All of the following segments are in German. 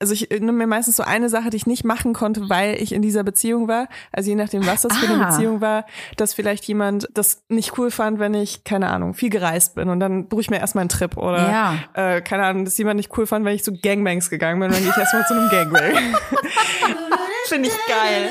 also ich nehme mir meistens so eine Sache, die ich nicht machen konnte, weil ich in dieser Beziehung war. Also je nachdem, was das für eine Ah. Beziehung war, dass vielleicht jemand das nicht cool fand, wenn ich, keine Ahnung, viel gereist bin und dann buche ich mir erstmal einen Trip oder Ja. äh, keine Ahnung, dass jemand nicht cool fand, wenn ich zu Gangbangs gegangen bin, dann gehe ich erstmal zu einem Gangbang. Finde ich geil.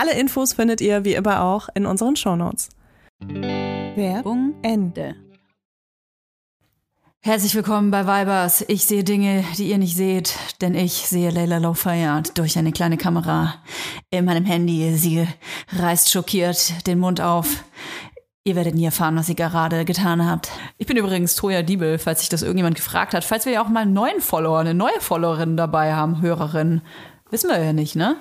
Alle Infos findet ihr wie immer auch in unseren Shownotes. Werbung Ende. Herzlich willkommen bei Vibers. Ich sehe Dinge, die ihr nicht seht, denn ich sehe Layla Low Fayard durch eine kleine Kamera in meinem Handy. Sie reißt schockiert den Mund auf. Ihr werdet nie erfahren, was ihr gerade getan habt. Ich bin übrigens Toja Diebel, falls sich das irgendjemand gefragt hat. Falls wir ja auch mal einen neuen Follower, eine neue Followerin dabei haben, Hörerin. Wissen wir ja nicht, ne?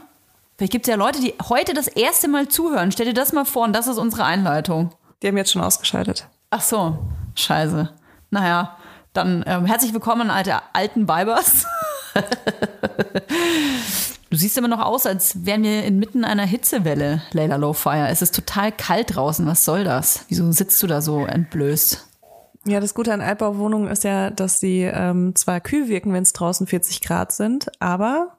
Vielleicht gibt es ja Leute, die heute das erste Mal zuhören. Stell dir das mal vor und das ist unsere Einleitung. Die haben jetzt schon ausgeschaltet. Ach so, scheiße. Naja, dann ähm, herzlich willkommen, alte alten Weibers. du siehst immer noch aus, als wären wir inmitten einer Hitzewelle, Layla Lowfire. Es ist total kalt draußen. Was soll das? Wieso sitzt du da so entblößt? Ja, das Gute an Altbauwohnungen ist ja, dass sie ähm, zwar kühl wirken, wenn es draußen 40 Grad sind, aber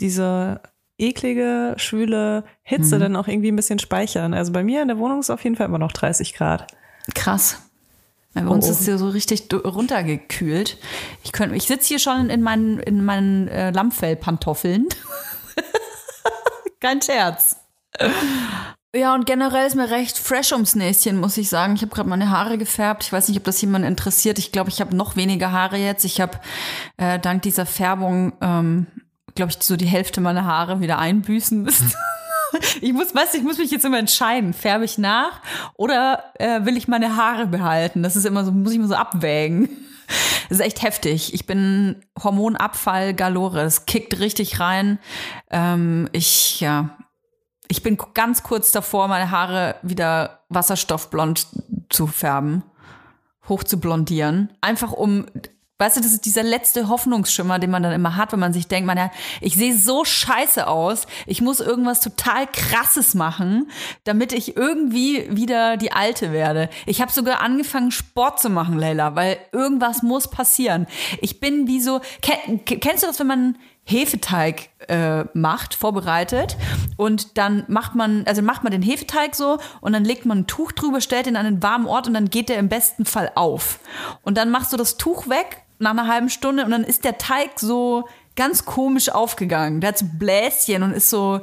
diese eklige, schwüle Hitze dann auch irgendwie ein bisschen speichern. Also bei mir in der Wohnung ist auf jeden Fall immer noch 30 Grad. Krass. Bei uns Oh. ist es ja so richtig runtergekühlt. Ich, könnt- ich sitze hier schon in meinen, in meinen äh, Lammfellpantoffeln. Kein Scherz. Ja, und generell ist mir recht fresh ums Näschen, muss ich sagen. Ich habe gerade meine Haare gefärbt. Ich weiß nicht, ob das jemand interessiert. Ich glaube, ich habe noch weniger Haare jetzt. Ich habe äh, dank dieser Färbung, ähm, glaube ich, so die Hälfte meiner Haare wieder einbüßen müssen. Ich muss, weißt ich muss mich jetzt immer entscheiden, färbe ich nach oder äh, will ich meine Haare behalten? Das ist immer so, muss ich immer so abwägen. Das ist echt heftig. Ich bin Hormonabfall galore. Das kickt richtig rein. Ähm, ich, ja, ich bin ganz kurz davor, meine Haare wieder wasserstoffblond zu färben, hoch zu blondieren. Einfach um, weißt du, das ist dieser letzte Hoffnungsschimmer, den man dann immer hat, wenn man sich denkt, man, ja, ich sehe so scheiße aus, ich muss irgendwas total krasses machen, damit ich irgendwie wieder die Alte werde. Ich habe sogar angefangen, Sport zu machen, Leila, weil irgendwas muss passieren. Ich bin wie so, ken, kennst du das, wenn man Hefeteig äh, macht, vorbereitet und dann macht man, also macht man den Hefeteig so und dann legt man ein Tuch drüber, stellt ihn an einen warmen Ort und dann geht der im besten Fall auf. Und dann machst du das Tuch weg nach einer halben Stunde und dann ist der Teig so ganz komisch aufgegangen. Der hat so Bläschen und ist so,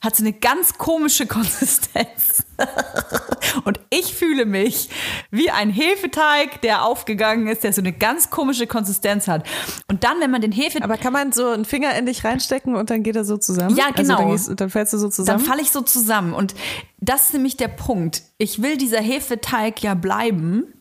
hat so eine ganz komische Konsistenz. Und ich fühle mich wie ein Hefeteig, der aufgegangen ist, der so eine ganz komische Konsistenz hat. Und dann, wenn man den Hefeteig Aber kann man so einen Finger in dich reinstecken und dann geht er so zusammen? Ja, Also genau. dann, gehst, dann fällst du so dann zusammen. falle ich so zusammen. Und das ist nämlich der Punkt. Ich will dieser Hefeteig ja bleiben.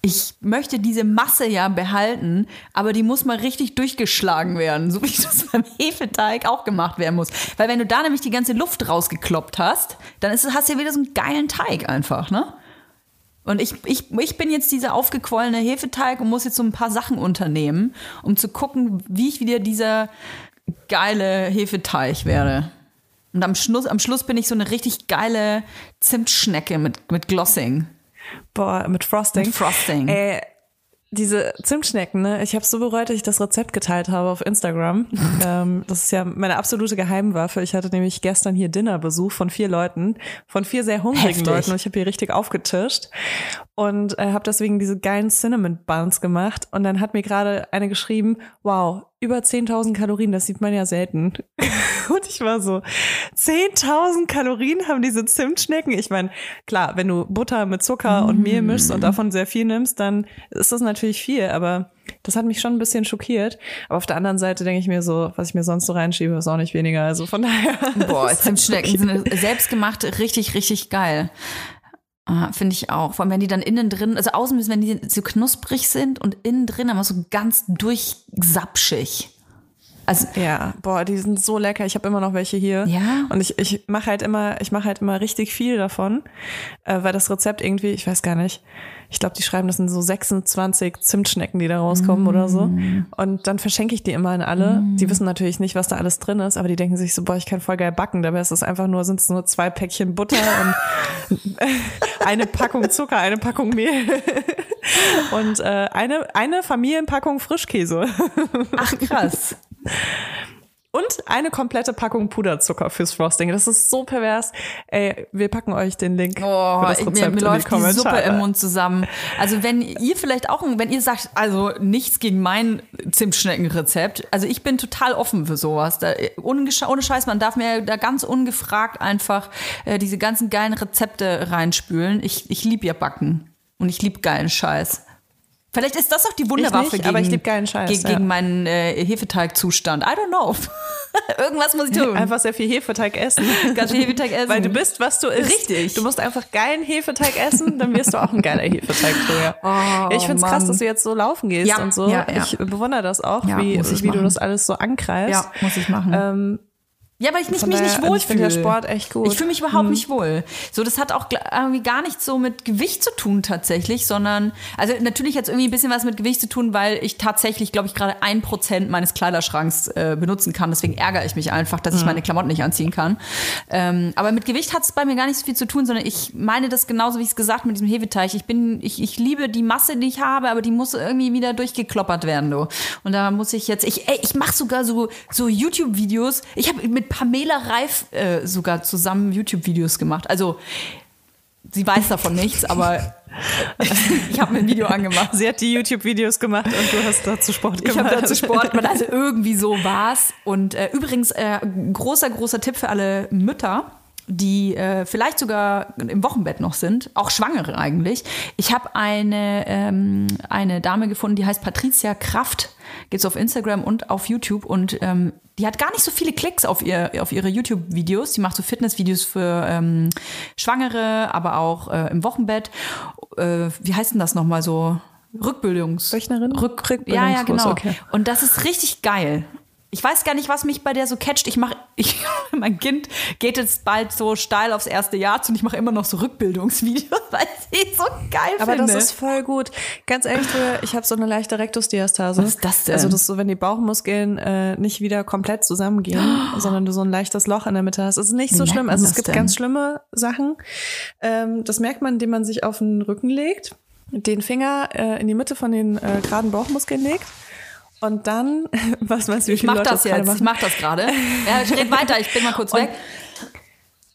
Ich möchte diese Masse ja behalten, aber die muss mal richtig durchgeschlagen werden, so wie das beim Hefeteig auch gemacht werden muss. Weil wenn du da nämlich die ganze Luft rausgekloppt hast, dann ist, hast du ja wieder so einen geilen Teig einfach, ne? Und ich, ich, ich bin jetzt dieser aufgequollene Hefeteig und muss jetzt so ein paar Sachen unternehmen, um zu gucken, wie ich wieder dieser geile Hefeteig werde. Und am Schluss, am Schluss bin ich so eine richtig geile Zimtschnecke mit, mit Glossing. Boah, mit Frosting. Mit Frosting. Ey, diese Zimtschnecken, ne? Ich habe so bereut, dass ich das Rezept geteilt habe auf Instagram. ähm, das ist ja meine absolute Geheimwaffe. Ich hatte nämlich gestern hier Dinnerbesuch von vier Leuten, von vier sehr hungrigen Heftig. Leuten und ich habe hier richtig aufgetischt und äh, habe deswegen diese geilen Cinnamon Buns gemacht und dann hat mir gerade eine geschrieben, wow, über 10.000 Kalorien, das sieht man ja selten. und ich war so, 10.000 Kalorien haben diese Zimtschnecken? Ich meine, klar, wenn du Butter mit Zucker und Mehl mischst und davon sehr viel nimmst, dann ist das natürlich viel, aber das hat mich schon ein bisschen schockiert. Aber auf der anderen Seite denke ich mir so, was ich mir sonst so reinschiebe, ist auch nicht weniger. Also von daher. Boah, Zimtschnecken okay. sind selbstgemacht richtig, richtig geil. Ah, Finde ich auch. Vor allem, wenn die dann innen drin, also außen müssen, wenn die so knusprig sind und innen drin aber so ganz durchsapschig. Also, Ja, boah, die sind so lecker. Ich habe immer noch welche hier. Ja? Und ich, ich mache halt immer, ich mache halt immer richtig viel davon, äh, weil das Rezept irgendwie, ich weiß gar nicht, ich glaube, die schreiben, das sind so 26 Zimtschnecken, die da rauskommen oder so. Und dann verschenke ich die immer an alle. Die wissen natürlich nicht, was da alles drin ist, aber die denken sich so, boah, ich kann voll geil backen. Dabei ist es einfach nur, sind es nur zwei Päckchen Butter und eine Packung Zucker, eine Packung Mehl und äh, eine, eine Familienpackung Frischkäse. ach krass. Und eine komplette Packung Puderzucker fürs Frosting. Das ist so pervers. Ey, wir packen euch den Link Oh, für das ich- mir, in mir die läuft die Kommentare. Suppe im Mund zusammen. Also wenn ihr vielleicht auch, wenn ihr sagt, also nichts gegen mein Zimtschneckenrezept, also ich bin total offen für sowas. Da, ohne, Scheiß, man darf mir da ganz ungefragt einfach äh, diese ganzen geilen Rezepte reinspülen. Ich, ich lieb ja Backen und ich lieb geilen Scheiß. Vielleicht ist das auch die Wunderwaffe nicht, gegen, aber ich Scheiß, gegen, ja. gegen meinen äh, Hefeteigzustand. I don't know. Irgendwas muss ich tun. Einfach sehr viel Hefeteig essen. Ganz viel Hefeteig essen. Weil du bist, was du isst. Richtig. Du musst einfach geilen Hefeteig essen, dann wirst du auch ein geiler Hefeteig ja, ich finde es krass, dass du jetzt so laufen gehst Ja, und so. ja. Ich bewundere das auch, wie, wie du das alles so angreifst. ja, muss ich machen. Ähm, Ja, weil ich nicht, mich nicht also ich finde wohlfühle. ja Sport echt gut. Mhm. Ich fühle mich überhaupt nicht wohl. So, das hat auch irgendwie gar nichts so mit Gewicht zu tun tatsächlich, sondern, also natürlich hat es irgendwie ein bisschen was mit Gewicht zu tun, weil ich tatsächlich, glaube ich, gerade ein Prozent meines Kleiderschranks äh, benutzen kann. Deswegen ärgere ich mich einfach, Mhm. dass ich meine Klamotten nicht anziehen kann. Ähm, aber mit Gewicht hat es bei mir gar nicht so viel zu tun, sondern ich meine das genauso, wie ich es gesagt habe, mit diesem Hefeteig. Ich bin, ich, ich liebe die Masse, die ich habe, aber die muss irgendwie wieder durchgekloppert werden, du. Und da muss ich jetzt, ich, ey, ich mache sogar so, so YouTube-Videos. Ich habe mit Pamela Reif äh, sogar zusammen YouTube-Videos gemacht. Also, sie weiß davon nichts, aber ich habe mir ein Video angemacht. sie hat die YouTube-Videos gemacht und du hast dazu Sport gemacht. Ich habe dazu Sport gemacht, also irgendwie so war's. Und äh, übrigens, äh, großer, großer Tipp für alle Mütter, die äh, vielleicht sogar im Wochenbett noch sind, auch Schwangere eigentlich. Ich habe eine, ähm, eine Dame gefunden, die heißt Patricia Kraft. Geht's auf Instagram und auf YouTube und ähm, die hat gar nicht so viele Klicks auf, ihr, auf ihre YouTube-Videos. Die macht so Fitnessvideos für ähm, Schwangere, aber auch äh, im Wochenbett. Äh, wie heißt denn das nochmal so? Rückbildungs... Wöchnerin? Rück Rückbildungskurs, ja, ja, genau. okay. Und das ist richtig geil. Ich weiß gar nicht, was mich bei der so catcht. Ich mache, ich, mein Kind geht jetzt bald so steil aufs erste Jahr zu und ich mache immer noch so Rückbildungsvideos, weil ich so geil Aber finde. das ist voll gut. Ganz ehrlich, ich habe so eine leichte Rektusdiastase. Was ist das denn? Also das ist so, wenn die Bauchmuskeln äh, nicht wieder komplett zusammengehen, sondern du so ein leichtes Loch in der Mitte hast. Das ist nicht so schlimm. Also es gibt denn? ganz schlimme Sachen. Ähm, das merkt man, indem man sich auf den Rücken legt, den Finger äh, in die Mitte von den äh, geraden Bauchmuskeln legt. Und dann, was meinst du, wie ich viele mach Leute das jetzt. Ich mach das gerade. Ja, ich red weiter. Ich bin mal kurz Und- weg.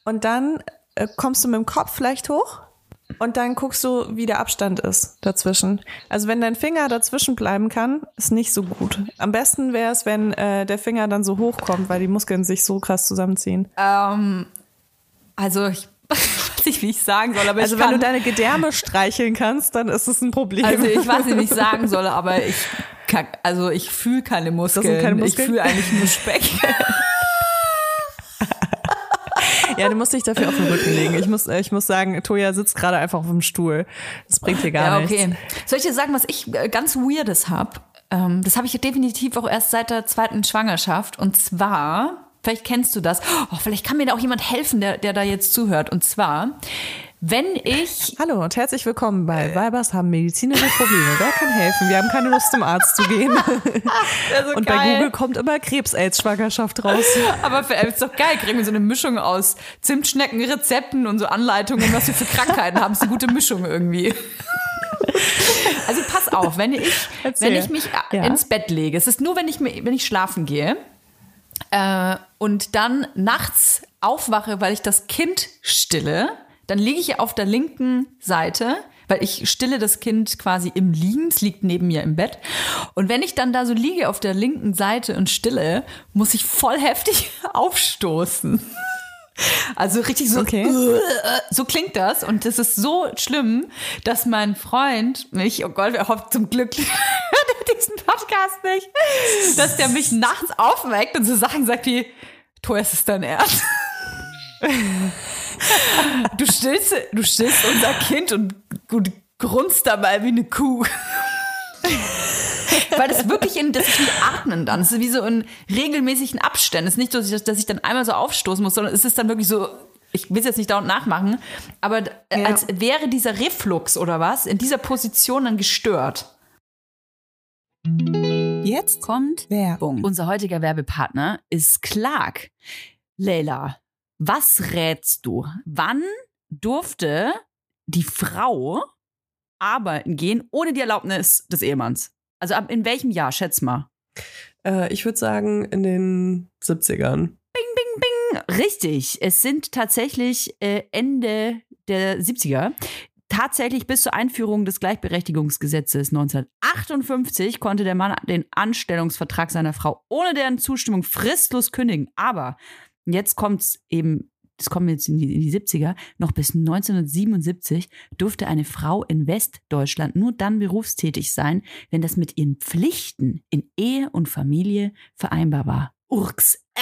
Und dann äh, kommst du mit dem Kopf vielleicht hoch und dann guckst du, wie der Abstand ist dazwischen. Also wenn dein Finger dazwischen bleiben kann, ist nicht so gut. Am besten wäre es, wenn äh, der Finger dann so hoch kommt, weil die Muskeln sich so krass zusammenziehen. Ähm, also ich weiß nicht, wie ich sagen soll, aber also wenn kann, du deine Gedärme streicheln kannst, dann ist es ein Problem. Also ich weiß nicht, wie ich sagen soll, aber ich kann, also ich fühle keine Muskeln. keine Muskeln? Ich fühle eigentlich nur Speck. ja, du musst dich dafür auf den Rücken legen. Ich muss, äh, ich muss sagen, Toja sitzt gerade einfach auf dem Stuhl. Das bringt dir gar Ja, nichts. okay. Soll ich dir sagen, was ich äh, ganz Weirdes habe? Ähm, das habe ich definitiv auch erst seit der zweiten Schwangerschaft. Und zwar, vielleicht kennst du das, oh, vielleicht kann mir da auch jemand helfen, der, der da jetzt zuhört. Und zwar, wenn ich Hallo und herzlich willkommen bei Weibers haben medizinische Probleme. Wer kann helfen? Wir haben keine Lust zum Arzt zu gehen. also Und bei Google kommt immer Krebs-Aids-Schwangerschaft raus. Aber für, ist doch geil, kriegen wir so eine Mischung aus Zimtschnecken, Rezepten und so Anleitungen, was wir für Krankheiten haben. ist eine gute Mischung irgendwie. Also pass auf, wenn ich, Erzähl. wenn ich mich Ja. ins Bett lege, es ist nur, wenn ich, mir- wenn ich schlafen gehe äh, und dann nachts aufwache, weil ich das Kind stille, dann liege ich auf der linken Seite, weil ich stille das Kind quasi im Liegen, es liegt neben mir im Bett. Und wenn ich dann da so liege auf der linken Seite und stille, muss ich voll heftig aufstoßen. Also richtig so, Okay. so klingt das. Und das ist so schlimm, dass mein Freund mich, oh Gott, er hofft zum Glück hört er diesen Podcast nicht, dass der mich nachts aufweckt und so Sachen sagt wie, ist es dein Ernst? Du stillst, du stillst unser Kind und du grunzt dabei wie eine Kuh. Weil das wirklich in, das ist wie Atmen dann. Das ist wie so in regelmäßigen Abständen. Es ist nicht so, dass ich, dass ich dann einmal so aufstoßen muss, sondern es ist dann wirklich so, ich will es jetzt nicht dauernd nachmachen, aber äh, Ja. als wäre dieser Reflux oder was in dieser Position dann gestört. Jetzt kommt Werbung. Unser heutiger Werbepartner ist Clark. Leila, was rätst du? Wann durfte die Frau arbeiten gehen ohne die Erlaubnis des Ehemanns? Also ab in welchem Jahr, schätz mal. Äh, ich würde sagen, in den 70ern. Richtig, es sind tatsächlich äh, Ende der 70er. Tatsächlich bis zur Einführung des Gleichberechtigungsgesetzes 1958 konnte der Mann den Anstellungsvertrag seiner Frau ohne deren Zustimmung fristlos kündigen. Aber jetzt kommt's eben das kommen wir jetzt in die, in die 70er, noch bis 1977 durfte eine Frau in Westdeutschland nur dann berufstätig sein, wenn das mit ihren Pflichten in Ehe und Familie vereinbar war. Urks. Äh.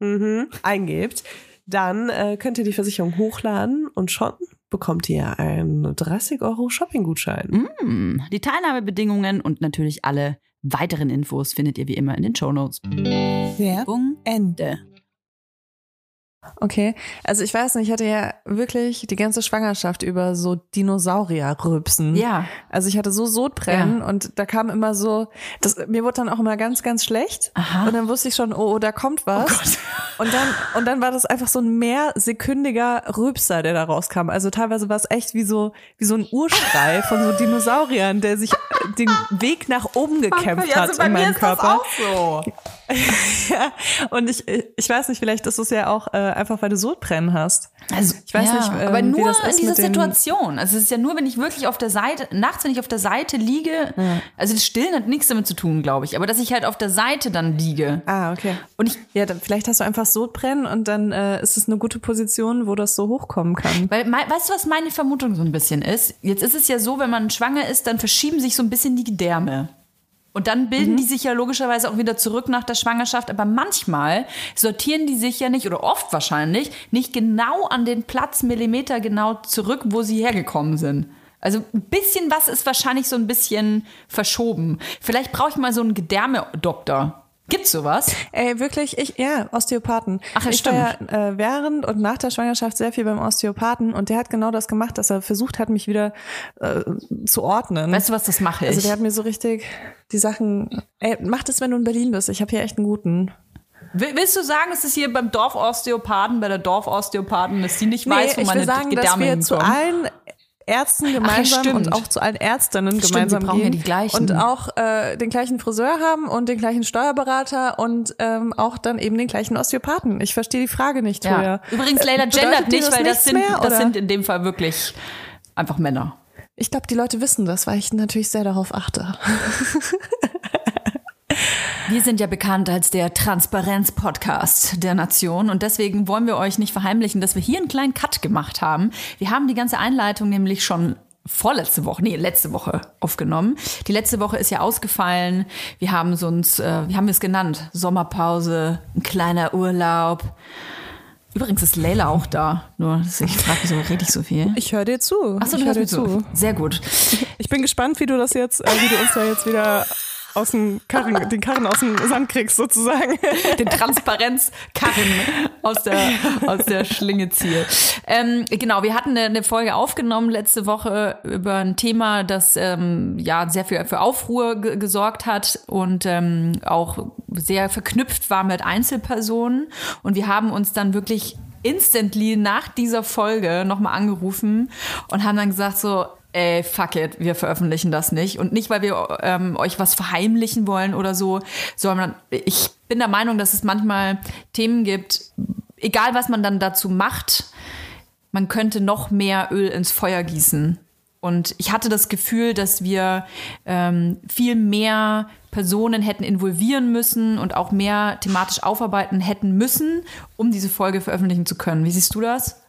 Mhm, eingebt, dann äh, könnt ihr die Versicherung hochladen und schon bekommt ihr einen 30 Euro Shopping-Gutschein. Mm, Die Teilnahmebedingungen und natürlich alle weiteren Infos findet ihr wie immer in den Shownotes. Werbung Ende. Okay, also ich weiß nicht, ich hatte ja wirklich die ganze Schwangerschaft über so Dinosaurier-Rübsen. Ja. Also ich hatte so Sodbrennen und da kam immer so, das, mir wurde dann auch immer ganz, ganz schlecht. Aha. Und dann wusste ich schon, oh, oh da kommt was. und dann, und dann war das einfach so ein mehrsekündiger Rübser, der da rauskam. Also teilweise war es echt wie so, wie so ein Urschrei von so Dinosauriern, der sich den Weg nach oben gekämpft hat in meinem Körper. so. ja, und ich, ich weiß nicht, vielleicht ist es ja auch äh, einfach, weil du Sodbrennen hast. Also, Ich weiß ja, nicht, ähm, aber nur in dieser Situation. Also es ist ja nur, wenn ich wirklich auf der Seite, nachts, wenn ich auf der Seite liege, also das Stillen hat nichts damit zu tun, glaube ich, aber dass ich halt auf der Seite dann liege. Ah, okay. Und ich, Ja, dann, vielleicht hast du einfach Sodbrennen und dann äh, ist es eine gute Position, wo das so hochkommen kann. weil, mei- weißt du, was meine Vermutung so ein bisschen ist? Jetzt ist es ja so, wenn man schwanger ist, dann verschieben sich so ein bisschen die Gedärme. Und dann bilden die sich ja logischerweise auch wieder zurück nach der Schwangerschaft. Aber manchmal sortieren die sich ja nicht, oder oft wahrscheinlich, nicht genau an den Platz Millimeter genau zurück, wo sie hergekommen sind. Also ein bisschen was ist wahrscheinlich so ein bisschen verschoben. Vielleicht brauche ich mal so einen Gedärmedoktor. Gibt's sowas? Ey, wirklich, ich, ja, Osteopathen. Ach, ja, ich war ja äh, während und nach der Schwangerschaft sehr viel beim Osteopathen und der hat genau das gemacht, dass er versucht hat, mich wieder äh, zu ordnen. Weißt du was, das mache ich. also der hat mir so richtig die Sachen, ey, mach das, wenn du in Berlin bist. Ich habe hier echt einen guten. Will- Willst du sagen, es ist hier beim Dorfosteopathen, bei der Dorfosteopathen, dass die nicht weiß, wo ich meine will sagen, dass Gedärme wir zu hinkommen? allen Ärzten gemeinsam stimmt. und auch zu allen Ärztinnen Stimmt, gemeinsam brauchen ja gehen die gleichen. und auch äh, den gleichen Friseur haben und den gleichen Steuerberater und ähm, auch dann eben den gleichen Osteopathen. Ich verstehe die Frage nicht, Ja. Toja. Übrigens, Leila Bedeutet gendert nicht, weil das sind, mehr, das sind in dem Fall wirklich einfach Männer. Ich glaube, die Leute wissen das, weil ich natürlich sehr darauf achte. Wir sind ja bekannt als der Transparenz-Podcast der Nation und deswegen wollen wir euch nicht verheimlichen, dass wir hier einen kleinen Cut gemacht haben. Wir haben die ganze Einleitung nämlich schon vorletzte Woche, nee, letzte Woche aufgenommen. Die letzte Woche ist ja ausgefallen. Wir haben es uns, äh, wie haben wir es genannt? Sommerpause, ein kleiner Urlaub. Übrigens ist Leila auch da. Nur, ich frage, wieso rede ich so viel? Ich höre dir zu. Achso, ich du hör hörst mir dir zu. Sehr gut. Ich bin gespannt, wie du das jetzt, äh, wie du uns da jetzt wieder aus dem Karren, den Karren aus dem Sand kriegst, sozusagen. den Transparenzkarren aus der, aus der Schlinge ziehe. Ähm, genau, wir hatten eine, eine Folge aufgenommen letzte Woche über ein Thema, das ähm, ja sehr viel für Aufruhr ge gesorgt hat und ähm, auch sehr verknüpft war mit Einzelpersonen. Und wir haben uns dann wirklich instantly nach dieser Folge nochmal angerufen und haben dann gesagt so, ey, fuck it, wir veröffentlichen das nicht. Und nicht, weil wir ähm, euch was verheimlichen wollen oder so, sondern ich bin der Meinung, dass es manchmal Themen gibt, egal was man dann dazu macht, man könnte noch mehr Öl ins Feuer gießen. Und ich hatte das Gefühl, dass wir ähm, viel mehr Personen hätten involvieren müssen und auch mehr thematisch aufarbeiten hätten müssen, um diese Folge veröffentlichen zu können. Wie siehst du das?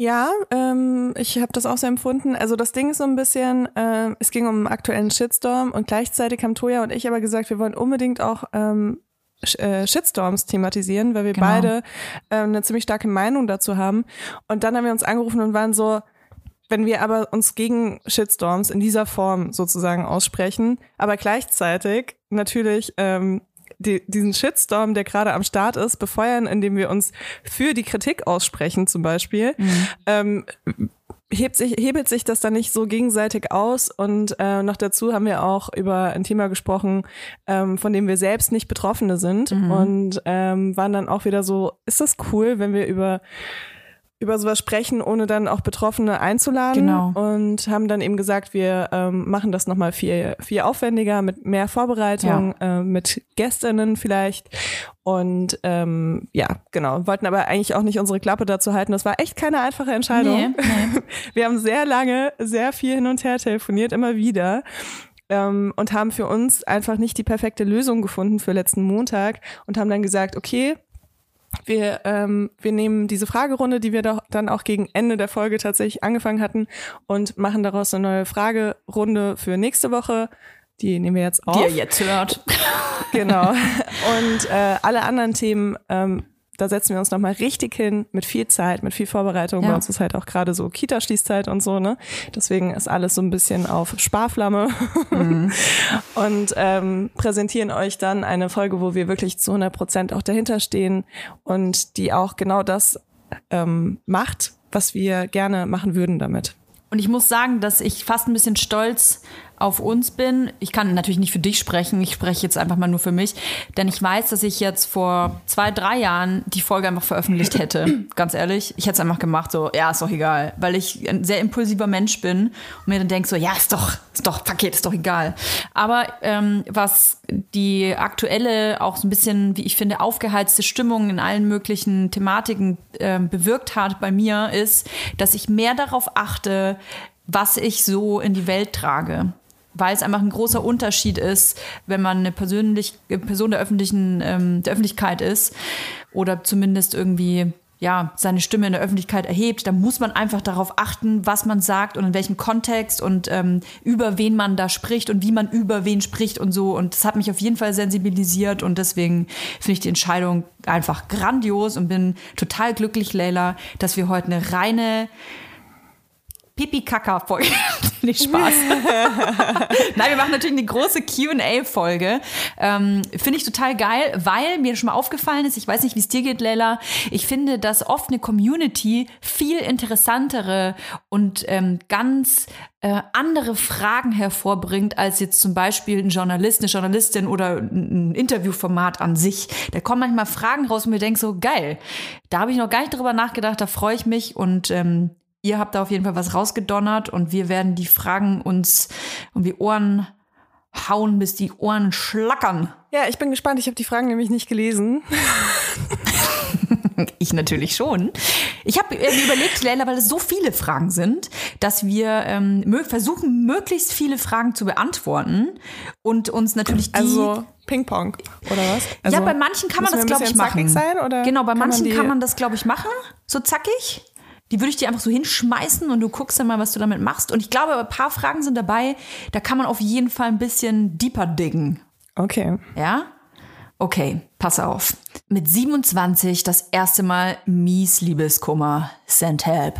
Ja, ähm, ich habe das auch so empfunden. Also das Ding ist so ein bisschen, äh, es ging um einen aktuellen Shitstorm und gleichzeitig haben Toya und ich aber gesagt, wir wollen unbedingt auch ähm, äh, Shitstorms thematisieren, weil wir Genau. beide ähm, eine ziemlich starke Meinung dazu haben. Und dann haben wir uns angerufen und waren so, wenn wir aber uns gegen Shitstorms in dieser Form sozusagen aussprechen, aber gleichzeitig natürlich ähm, die, diesen Shitstorm, der gerade am Start ist, befeuern, indem wir uns für die Kritik aussprechen zum Beispiel, ähm, hebt sich, hebelt sich das dann nicht so gegenseitig aus. Und äh, noch dazu haben wir auch über ein Thema gesprochen, ähm, von dem wir selbst nicht Betroffene sind. Und ähm, waren dann auch wieder so, ist das cool, wenn wir über über sowas sprechen, ohne dann auch Betroffene einzuladen. Genau. Und haben dann eben gesagt, wir ähm, machen das nochmal viel, viel aufwendiger, mit mehr Vorbereitung, äh, mit Gästinnen vielleicht. Und ähm, ja, genau, wollten aber eigentlich auch nicht unsere Klappe dazu halten. Das war echt keine einfache Entscheidung. Nee, nee. Wir haben sehr lange, sehr viel hin und her telefoniert, immer wieder. Ähm, und haben für uns einfach nicht die perfekte Lösung gefunden für letzten Montag und haben dann gesagt, okay, wir, ähm, wir nehmen diese Fragerunde, die wir doch dann auch gegen Ende der Folge tatsächlich angefangen hatten und machen daraus eine neue Fragerunde für nächste Woche. Die nehmen wir jetzt auf. Die ihr jetzt hört. Genau. Und äh, alle anderen Themen, ähm, da setzen wir uns nochmal richtig hin mit viel Zeit, mit viel Vorbereitung. Ja. Bei uns ist halt auch gerade so Kita-Schließzeit und so, ne? Deswegen ist alles so ein bisschen auf Sparflamme. und ähm, präsentieren euch dann eine Folge, wo wir wirklich zu 100 Prozent auch dahinter stehen und die auch genau das ähm, macht, was wir gerne machen würden damit. Und ich muss sagen, dass ich fast ein bisschen stolz auf uns bin. Ich kann natürlich nicht für dich sprechen, ich spreche jetzt einfach mal nur für mich, denn ich weiß, dass ich jetzt vor zwei, drei Jahren die Folge einfach veröffentlicht hätte. Ganz ehrlich, ich hätte es einfach gemacht, so, ja, ist doch egal, weil ich ein sehr impulsiver Mensch bin und mir dann denke so, ja, ist doch, ist doch, Paket, ist doch egal. Aber ähm, was die aktuelle, auch so ein bisschen, wie ich finde, aufgeheizte Stimmung in allen möglichen Thematiken ähm, bewirkt hat bei mir, ist, dass ich mehr darauf achte, was ich so in die Welt trage. Weil es einfach ein großer Unterschied ist, wenn man eine persönlich, Person der öffentlichen, ähm, der Öffentlichkeit ist oder zumindest irgendwie ja, seine Stimme in der Öffentlichkeit erhebt, da muss man einfach darauf achten, was man sagt und in welchem Kontext und ähm, über wen man da spricht und wie man über wen spricht und so. Und das hat mich auf jeden Fall sensibilisiert und deswegen finde ich die Entscheidung einfach grandios und bin total glücklich, Leila, dass wir heute eine reine Pipi-Kaka-Folge. Nicht Spaß. Nein, wir machen natürlich eine große QA-Folge. Ähm, finde ich total geil, weil mir schon mal aufgefallen ist, ich weiß nicht, wie es dir geht, Leila, ich finde, dass oft eine Community viel interessantere und ähm, ganz äh, andere Fragen hervorbringt, als jetzt zum Beispiel ein Journalist, eine Journalistin oder ein Interviewformat an sich. Da kommen manchmal Fragen raus und mir denke so, geil, da habe ich noch gar nicht drüber nachgedacht, da freue ich mich und ähm, Ihr habt da auf jeden Fall was rausgedonnert und wir werden die Fragen uns um die Ohren hauen, bis die Ohren schlackern. Ja, ich bin gespannt. Ich habe die Fragen nämlich nicht gelesen. Ich natürlich schon. Ich habe äh, mir überlegt, Leila, weil es so viele Fragen sind, dass wir ähm, mö versuchen, möglichst viele Fragen zu beantworten und uns natürlich die Also Ping-Pong, oder was? Also, ja, bei manchen kann man das, glaube ich, machen. Sein, oder genau, bei manchen kann man das, glaube ich, machen, so zackig. Die würde ich dir einfach so hinschmeißen und du guckst dann mal, was du damit machst. Und ich glaube, ein paar Fragen sind dabei, da kann man auf jeden Fall ein bisschen deeper diggen. Okay. Ja? Okay, pass auf. Mit 27 das erste Mal mies Liebeskummer. Send help.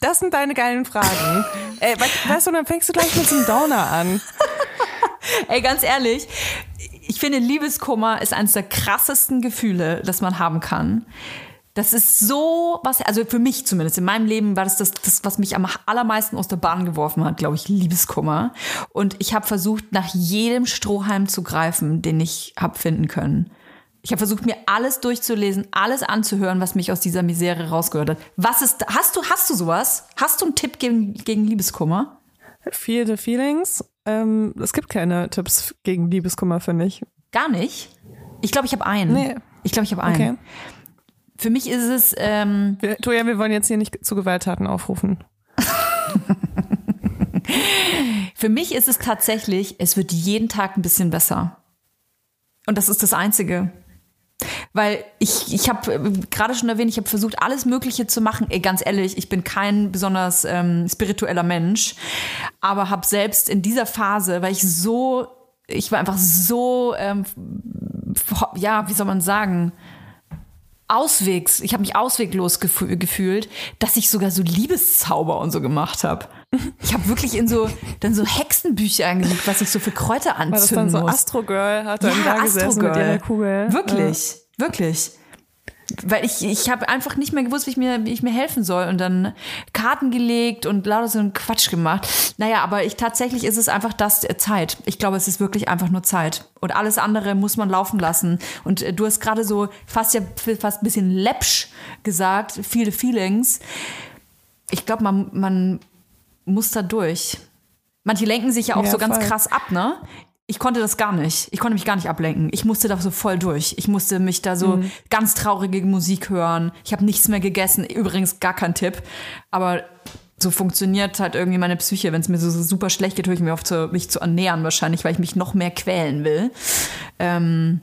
Das sind deine geilen Fragen. Ey, we weißt du, dann fängst du gleich mit so einem Downer an. Ey, ganz ehrlich, ich finde, Liebeskummer ist eines der krassesten Gefühle, das man haben kann. Das ist so was, also für mich zumindest, in meinem Leben war das das, das was mich am allermeisten aus der Bahn geworfen hat, glaube ich, Liebeskummer. Und ich habe versucht, nach jedem Strohhalm zu greifen, den ich habe finden können. Ich habe versucht, mir alles durchzulesen, alles anzuhören, was mich aus dieser Misere rausgehört hat. Was ist, hast du, hast du sowas? Hast du einen Tipp gegen, gegen Liebeskummer? Feel the Feelings. Ähm, es gibt keine Tipps gegen Liebeskummer, finde ich. Gar nicht. Ich glaube, ich habe einen. Nee. Ich glaube, ich habe einen. Okay. Für mich ist es, ähm, Wir, Toja, wir wollen jetzt hier nicht zu Gewalttaten aufrufen. für mich ist es tatsächlich, es wird jeden Tag ein bisschen besser. Und das ist das Einzige. Weil ich, ich habe äh, gerade schon erwähnt, ich habe versucht, alles Mögliche zu machen. Ey, ganz ehrlich, ich bin kein besonders ähm, spiritueller Mensch, aber habe selbst in dieser Phase, weil ich so, ich war einfach so, ähm, ja, wie soll man sagen, auswegs, ich habe mich ausweglos gefü- gefühlt, dass ich sogar so Liebeszauber und so gemacht habe. Ich habe wirklich in so dann so Hexenbücher eingelegt, was ich so für Kräuter War das anzünden dann so muss. Astro Girl hat dann da gesessen mit ihrer Kugel. Wirklich, wirklich. Weil ich, ich habe einfach nicht mehr gewusst, wie ich, mir, wie ich mir helfen soll. Und dann Karten gelegt und lauter so einen Quatsch gemacht. Naja, aber ich tatsächlich ist es einfach das äh, Zeit. Ich glaube, es ist wirklich einfach nur Zeit. Und alles andere muss man laufen lassen. Und äh, du hast gerade so fast ja fast ein bisschen läppsch gesagt, viele Feelings. Ich glaube, man, man muss da durch. Manche lenken sich ja auch Ja, so ganz voll. krass ab, ne? Ich konnte das gar nicht. Ich konnte mich gar nicht ablenken. Ich musste da so voll durch. Ich musste mich da so Mhm. ganz traurige Musik hören. Ich habe nichts mehr gegessen. Übrigens gar kein Tipp. Aber so funktioniert halt irgendwie meine Psyche. Wenn es mir so, so super schlecht geht, höre ich mir auf, zu, mich zu ernähren wahrscheinlich, weil ich mich noch mehr quälen will. Ähm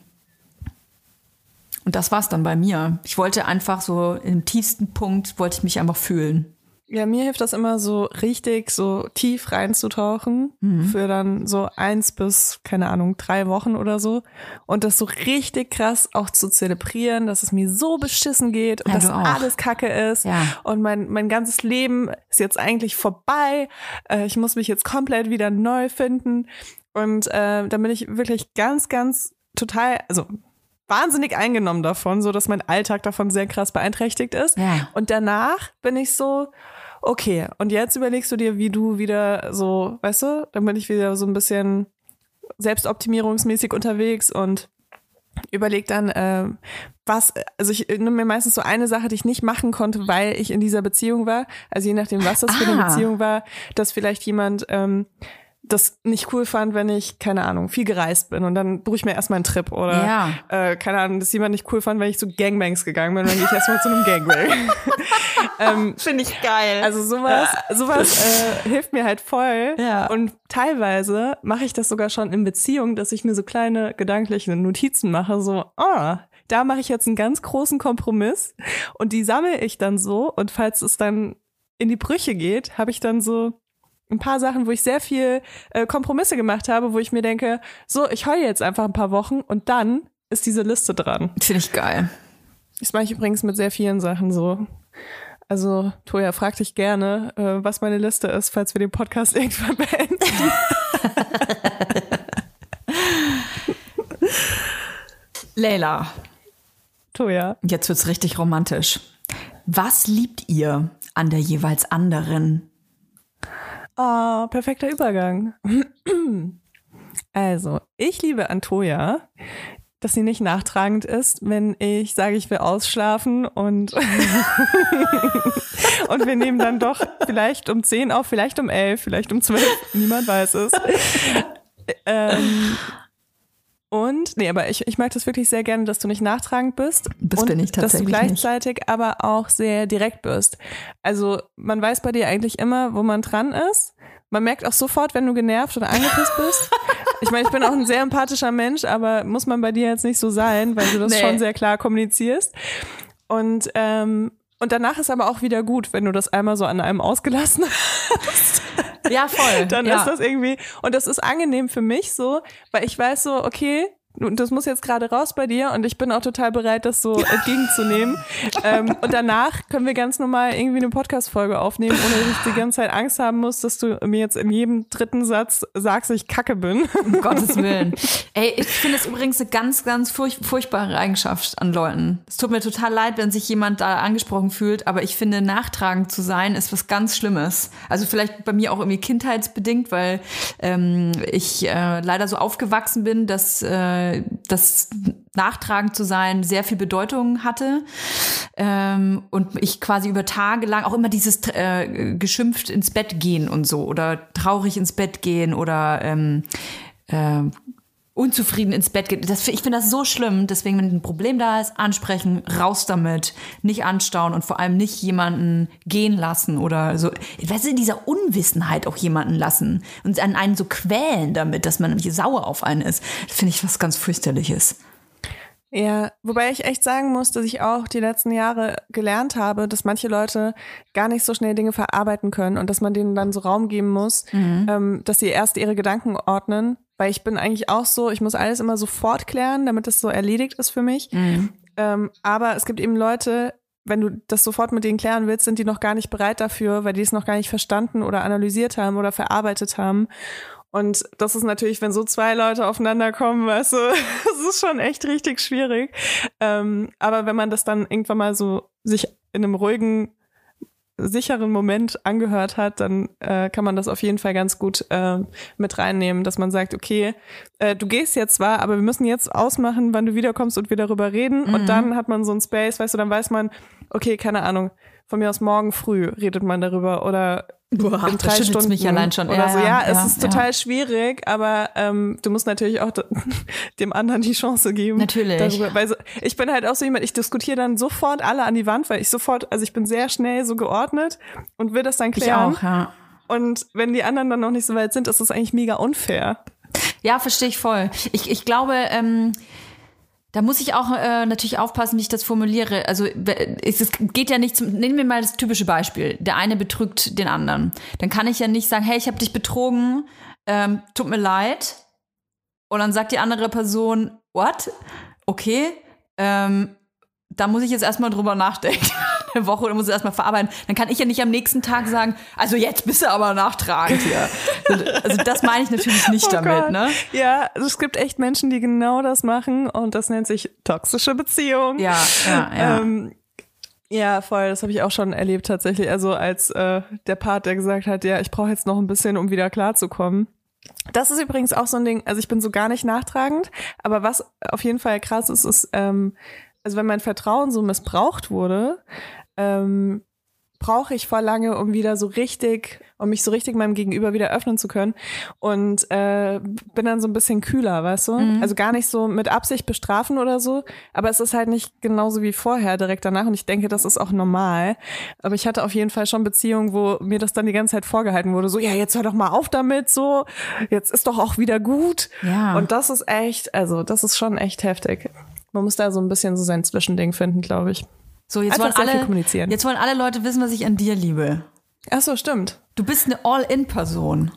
und das war's dann bei mir. Ich wollte einfach so im tiefsten Punkt, wollte ich mich einfach fühlen. Ja, mir hilft das immer so richtig so tief reinzutauchen Mhm. für dann so eins bis, keine Ahnung, drei Wochen oder so. Und das so richtig krass auch zu zelebrieren, dass es mir so beschissen geht und Ja, dass alles kacke ist. Ja. Und mein, mein ganzes Leben ist jetzt eigentlich vorbei. Äh, ich muss mich jetzt komplett wieder neu finden. Und äh, dann bin ich wirklich ganz, ganz total, also wahnsinnig eingenommen davon, so dass mein Alltag davon sehr krass beeinträchtigt ist. Ja. Und danach bin ich so, okay, und jetzt überlegst du dir, wie du wieder so, weißt du, dann bin ich wieder so ein bisschen selbstoptimierungsmäßig unterwegs und überleg dann, ähm, was, also ich nehme mir meistens so eine Sache, die ich nicht machen konnte, weil ich in dieser Beziehung war. Also je nachdem, was das für eine Ah. Beziehung war, dass vielleicht jemand ähm, das nicht cool fand, wenn ich, keine Ahnung, viel gereist bin und dann buche ich mir erstmal einen Trip oder Ja. äh, keine Ahnung, dass jemand nicht cool fand, wenn ich zu Gangbangs gegangen bin, dann gehe ich erstmal zu einem Gangbang. Finde ich geil. Also sowas, sowas äh, hilft mir halt voll. Ja. Und teilweise mache ich das sogar schon in Beziehung, dass ich mir so kleine gedankliche Notizen mache, so, ah, da mache ich jetzt einen ganz großen Kompromiss und die sammle ich dann so und falls es dann in die Brüche geht, habe ich dann so ein paar Sachen, wo ich sehr viel äh, Kompromisse gemacht habe, wo ich mir denke, so, ich heule jetzt einfach ein paar Wochen und dann ist diese Liste dran. Finde ich geil. Das mache ich übrigens mit sehr vielen Sachen so. Also, Toja, frag dich gerne, äh, was meine Liste ist, falls wir den Podcast irgendwann beenden. Leila, Toja. jetzt wird's richtig romantisch. Was liebt ihr an der jeweils anderen? Ah, perfekter Übergang. Also, ich liebe an Toja, dass sie nicht nachtragend ist, wenn ich sage, ich will ausschlafen und, und wir nehmen dann doch vielleicht um 10 auf, vielleicht um 11, vielleicht um 12, niemand weiß es. ähm, und, nee, aber ich, ich mag das wirklich sehr gerne, dass du nicht nachtragend bist. Das und bin ich Dass du tatsächlich nicht. gleichzeitig aber auch sehr direkt bist. Also, man weiß bei dir eigentlich immer, wo man dran ist. Man merkt auch sofort, wenn du genervt oder angepisst bist. Ich meine, ich bin auch ein sehr empathischer Mensch, aber muss man bei dir jetzt nicht so sein, weil du das Nee. schon sehr klar kommunizierst. Und, ähm, und danach ist aber auch wieder gut, wenn du das einmal so an einem ausgelassen hast Ja, voll. dann ja. ist das irgendwie, und das ist angenehm für mich so, weil ich weiß so, okay, und das muss jetzt gerade raus bei dir und ich bin auch total bereit, das so entgegenzunehmen. ähm, und danach können wir ganz normal irgendwie eine Podcast-Folge aufnehmen, ohne dass ich die ganze Zeit Angst haben muss, dass du mir jetzt in jedem dritten Satz sagst, ich kacke bin. Um Gottes Willen. Ey, ich finde es übrigens eine ganz, ganz furch furchtbare Eigenschaft an Leuten. Es tut mir total leid, wenn sich jemand da angesprochen fühlt, aber ich finde, nachtragend zu sein ist was ganz Schlimmes. Also vielleicht bei mir auch irgendwie kindheitsbedingt, weil ähm, ich äh, leider so aufgewachsen bin, dass äh, das nachtragend zu sein sehr viel Bedeutung hatte. Ähm, und ich quasi über Tage lang auch immer dieses äh, geschimpft ins Bett gehen und so oder traurig ins Bett gehen oder ähm, äh, unzufrieden ins Bett gehen. Das, ich finde das so schlimm. Deswegen, wenn ein Problem da ist, ansprechen, raus damit, nicht anstauen und vor allem nicht jemanden gehen lassen oder so. Weißt du, in dieser Unwissenheit auch jemanden lassen und an einen so quälen damit, dass man nicht sauer auf einen ist. Das finde ich was ganz fürchterliches. Ja, wobei ich echt sagen muss, dass ich auch die letzten Jahre gelernt habe, dass manche Leute gar nicht so schnell Dinge verarbeiten können und dass man denen dann so Raum geben muss, ähm, dass sie erst ihre Gedanken ordnen. Weil ich bin eigentlich auch so, ich muss alles immer sofort klären, damit es so erledigt ist für mich. Ähm, aber es gibt eben Leute, wenn du das sofort mit denen klären willst, sind die noch gar nicht bereit dafür, weil die es noch gar nicht verstanden oder analysiert haben oder verarbeitet haben. Und das ist natürlich, wenn so zwei Leute aufeinander kommen, weißt du, das ist schon echt richtig schwierig. Ähm, aber wenn man das dann irgendwann mal so sich in einem ruhigen, sicheren Moment angehört hat, dann äh, kann man das auf jeden Fall ganz gut äh, mit reinnehmen, dass man sagt, okay, äh, du gehst jetzt zwar, aber wir müssen jetzt ausmachen, wann du wiederkommst und wir darüber reden. Und dann hat man so einen Space, weißt du, dann weiß man, okay, keine Ahnung, von mir aus morgen früh redet man darüber oder Boah, in drei Stunden mich allein schon. oder Ja, so. ja, Ja, es ja, ist total schwierig, aber ähm, du musst natürlich auch dem anderen die Chance geben. Natürlich. Darüber, weil so, ich bin halt auch so jemand, ich diskutiere dann sofort alle an die Wand, weil ich sofort, also ich bin sehr schnell so geordnet und will das dann Ich klären. auch, ja. Und wenn die anderen dann noch nicht so weit sind, ist das eigentlich mega unfair. Ja, verstehe ich voll. Ich, ich glaube, ähm, da muss ich auch äh, natürlich aufpassen, wie ich das formuliere. Also es, es geht ja nicht zum. Nehmen wir mal das typische Beispiel. Der eine betrügt den anderen. Dann kann ich ja nicht sagen, hey, ich habe dich betrogen, ähm, tut mir leid. Und dann sagt die andere Person, what? Okay. Ähm, da muss ich jetzt erstmal drüber nachdenken. Eine Woche oder muss es erstmal verarbeiten. Dann kann ich ja nicht am nächsten Tag sagen, also jetzt bist du aber nachtragend hier. Also das meine ich natürlich nicht Oh damit, Gott. ne? Ja, also es gibt echt Menschen, die genau das machen und das nennt sich toxische Beziehung. Ja, ja, ja. Ähm, ja, voll, das habe ich auch schon erlebt tatsächlich. Also als äh, der Part, der gesagt hat, ja, ich brauche jetzt noch ein bisschen, um wieder klarzukommen. Das ist übrigens auch so ein Ding, also ich bin so gar nicht nachtragend, aber was auf jeden Fall krass ist, ist, ähm, also wenn mein Vertrauen so missbraucht wurde, ähm, brauche ich voll lange, um wieder so richtig, um mich so richtig meinem Gegenüber wieder öffnen zu können. Und äh, bin dann so ein bisschen kühler, weißt du? Also gar nicht so mit Absicht bestrafen oder so, aber es ist halt nicht genauso wie vorher direkt danach. Und ich denke, das ist auch normal. Aber ich hatte auf jeden Fall schon Beziehungen, wo mir das dann die ganze Zeit vorgehalten wurde. So, ja, jetzt hör doch mal auf damit, so, jetzt ist doch auch wieder gut. Ja. Und das ist echt, also das ist schon echt heftig. Man muss da so ein bisschen so sein Zwischending finden, glaube ich. So, jetzt Einfach wollen alle, kommunizieren. jetzt wollen alle Leute wissen, was ich an dir liebe. Ach so, stimmt. Du bist eine All-In-Person.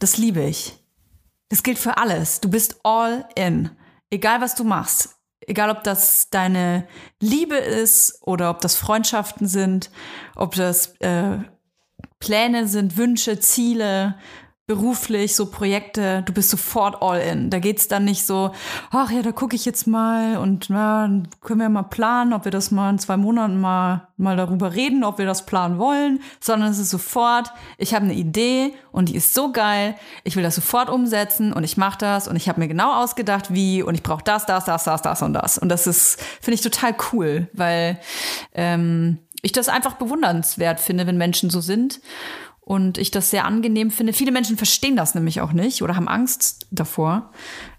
Das liebe ich. Das gilt für alles. Du bist All-In. Egal, was du machst. Egal, ob das deine Liebe ist oder ob das Freundschaften sind, ob das äh, Pläne sind, Wünsche, Ziele, beruflich, so Projekte, du bist sofort all in. Da geht's dann nicht so, ach ja, da gucke ich jetzt mal und na, können wir mal planen, ob wir das mal in zwei Monaten mal, mal darüber reden, ob wir das planen wollen, sondern es ist sofort, ich habe eine Idee und die ist so geil, ich will das sofort umsetzen und ich mache das und ich habe mir genau ausgedacht, wie und ich brauche das, das, das, das, das und das. Und das ist, finde ich total cool, weil ähm, ich das einfach bewundernswert finde, wenn Menschen so sind und ich das sehr angenehm finde. Viele Menschen verstehen das nämlich auch nicht oder haben Angst davor.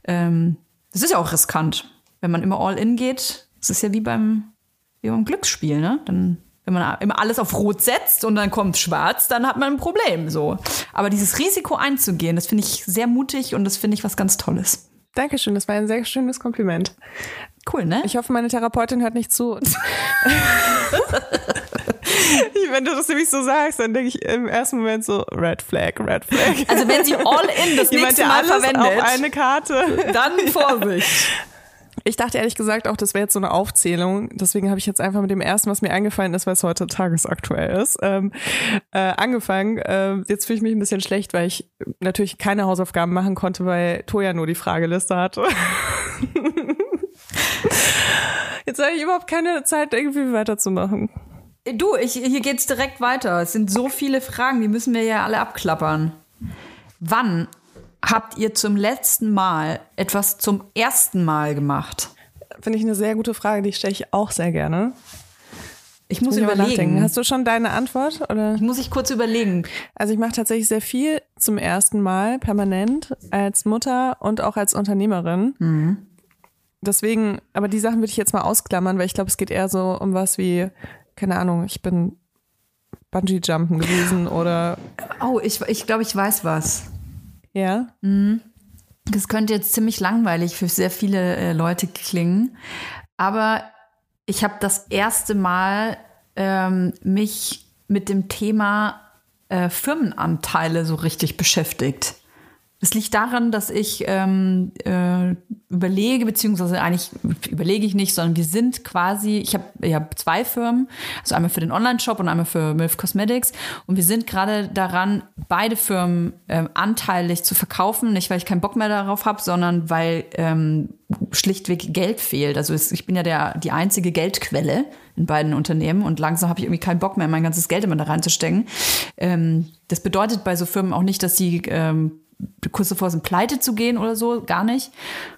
Ähm, das ist ja auch riskant, wenn man immer all in geht. Das ist ja wie beim, wie beim Glücksspiel, ne? Dann, wenn man immer alles auf Rot setzt und dann kommt Schwarz, dann hat man ein Problem. So. Aber dieses Risiko einzugehen, das finde ich sehr mutig und das finde ich was ganz Tolles. Dankeschön, das war ein sehr schönes Kompliment. Cool, ne? Ich hoffe, meine Therapeutin hört nicht zu. Wenn du das nämlich so sagst, dann denke ich im ersten Moment so Red Flag, Red Flag. Also wenn sie all in das Jemand, nächste Mal verwendet, auf eine Karte. dann Vorsicht. Ich dachte ehrlich gesagt auch, das wäre jetzt so eine Aufzählung. Deswegen habe ich jetzt einfach mit dem ersten, was mir eingefallen ist, weil es heute tagesaktuell ist, ähm, äh, angefangen. Äh, jetzt fühle ich mich ein bisschen schlecht, weil ich natürlich keine Hausaufgaben machen konnte, weil Toja nur die Frageliste hatte. jetzt habe ich überhaupt keine Zeit, irgendwie weiterzumachen. Du, ich, hier geht's direkt weiter. Es sind so viele Fragen, die müssen wir ja alle abklappern. Wann habt ihr zum letzten Mal etwas zum ersten Mal gemacht? Finde ich eine sehr gute Frage, die stelle ich auch sehr gerne. Ich muss Muss ich mal nachdenken. überlegen. Hast du schon deine Antwort? Oder? Muss ich kurz überlegen. Also ich mache tatsächlich sehr viel zum ersten Mal permanent als Mutter und auch als Unternehmerin. Deswegen, aber die Sachen würde ich jetzt mal ausklammern, weil ich glaube, es geht eher so um was wie, keine Ahnung, ich bin Bungee-Jumpen gewesen oder Oh, ich, ich glaube, ich weiß was. ja. Das könnte jetzt ziemlich langweilig für sehr viele äh, Leute klingen. Aber ich habe das erste Mal ähm, mich mit dem Thema äh, Firmenanteile so richtig beschäftigt. Das liegt daran, dass ich ähm, äh, überlege, beziehungsweise eigentlich überlege ich nicht, sondern wir sind quasi, ich habe ich hab zwei Firmen, also einmal für den Online-Shop und einmal für MILF Cosmetics und wir sind gerade daran, beide Firmen ähm, anteilig zu verkaufen, nicht weil ich keinen Bock mehr darauf habe, sondern weil ähm, schlichtweg Geld fehlt. Also es, ich bin ja der, die einzige Geldquelle in beiden Unternehmen und langsam habe ich irgendwie keinen Bock mehr, mein ganzes Geld immer da reinzustecken. Ähm, das bedeutet bei so Firmen auch nicht, dass sie ähm, kurz davor sind, pleite zu gehen oder so, gar nicht.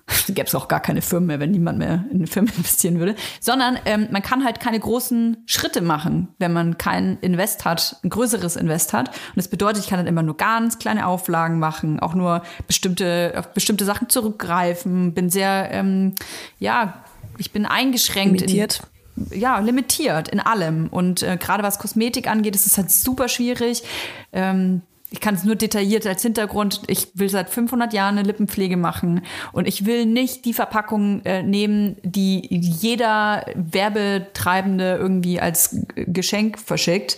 Gäbe es auch gar keine Firmen mehr, wenn niemand mehr in eine Firma investieren würde. Sondern ähm, man kann halt keine großen Schritte machen, wenn man kein Invest hat, ein größeres Invest hat. Und das bedeutet, ich kann dann immer nur ganz kleine Auflagen machen, auch nur bestimmte, auf bestimmte Sachen zurückgreifen, bin sehr, ähm, ja, ich bin eingeschränkt. Limitiert. In, ja, limitiert in allem. Und äh, gerade was Kosmetik angeht, ist es halt super schwierig. Ähm, ich kann es nur detailliert als Hintergrund. Ich will seit 500 Jahren eine Lippenpflege machen und ich will nicht die Verpackung äh, nehmen, die jeder Werbetreibende irgendwie als Geschenk verschickt.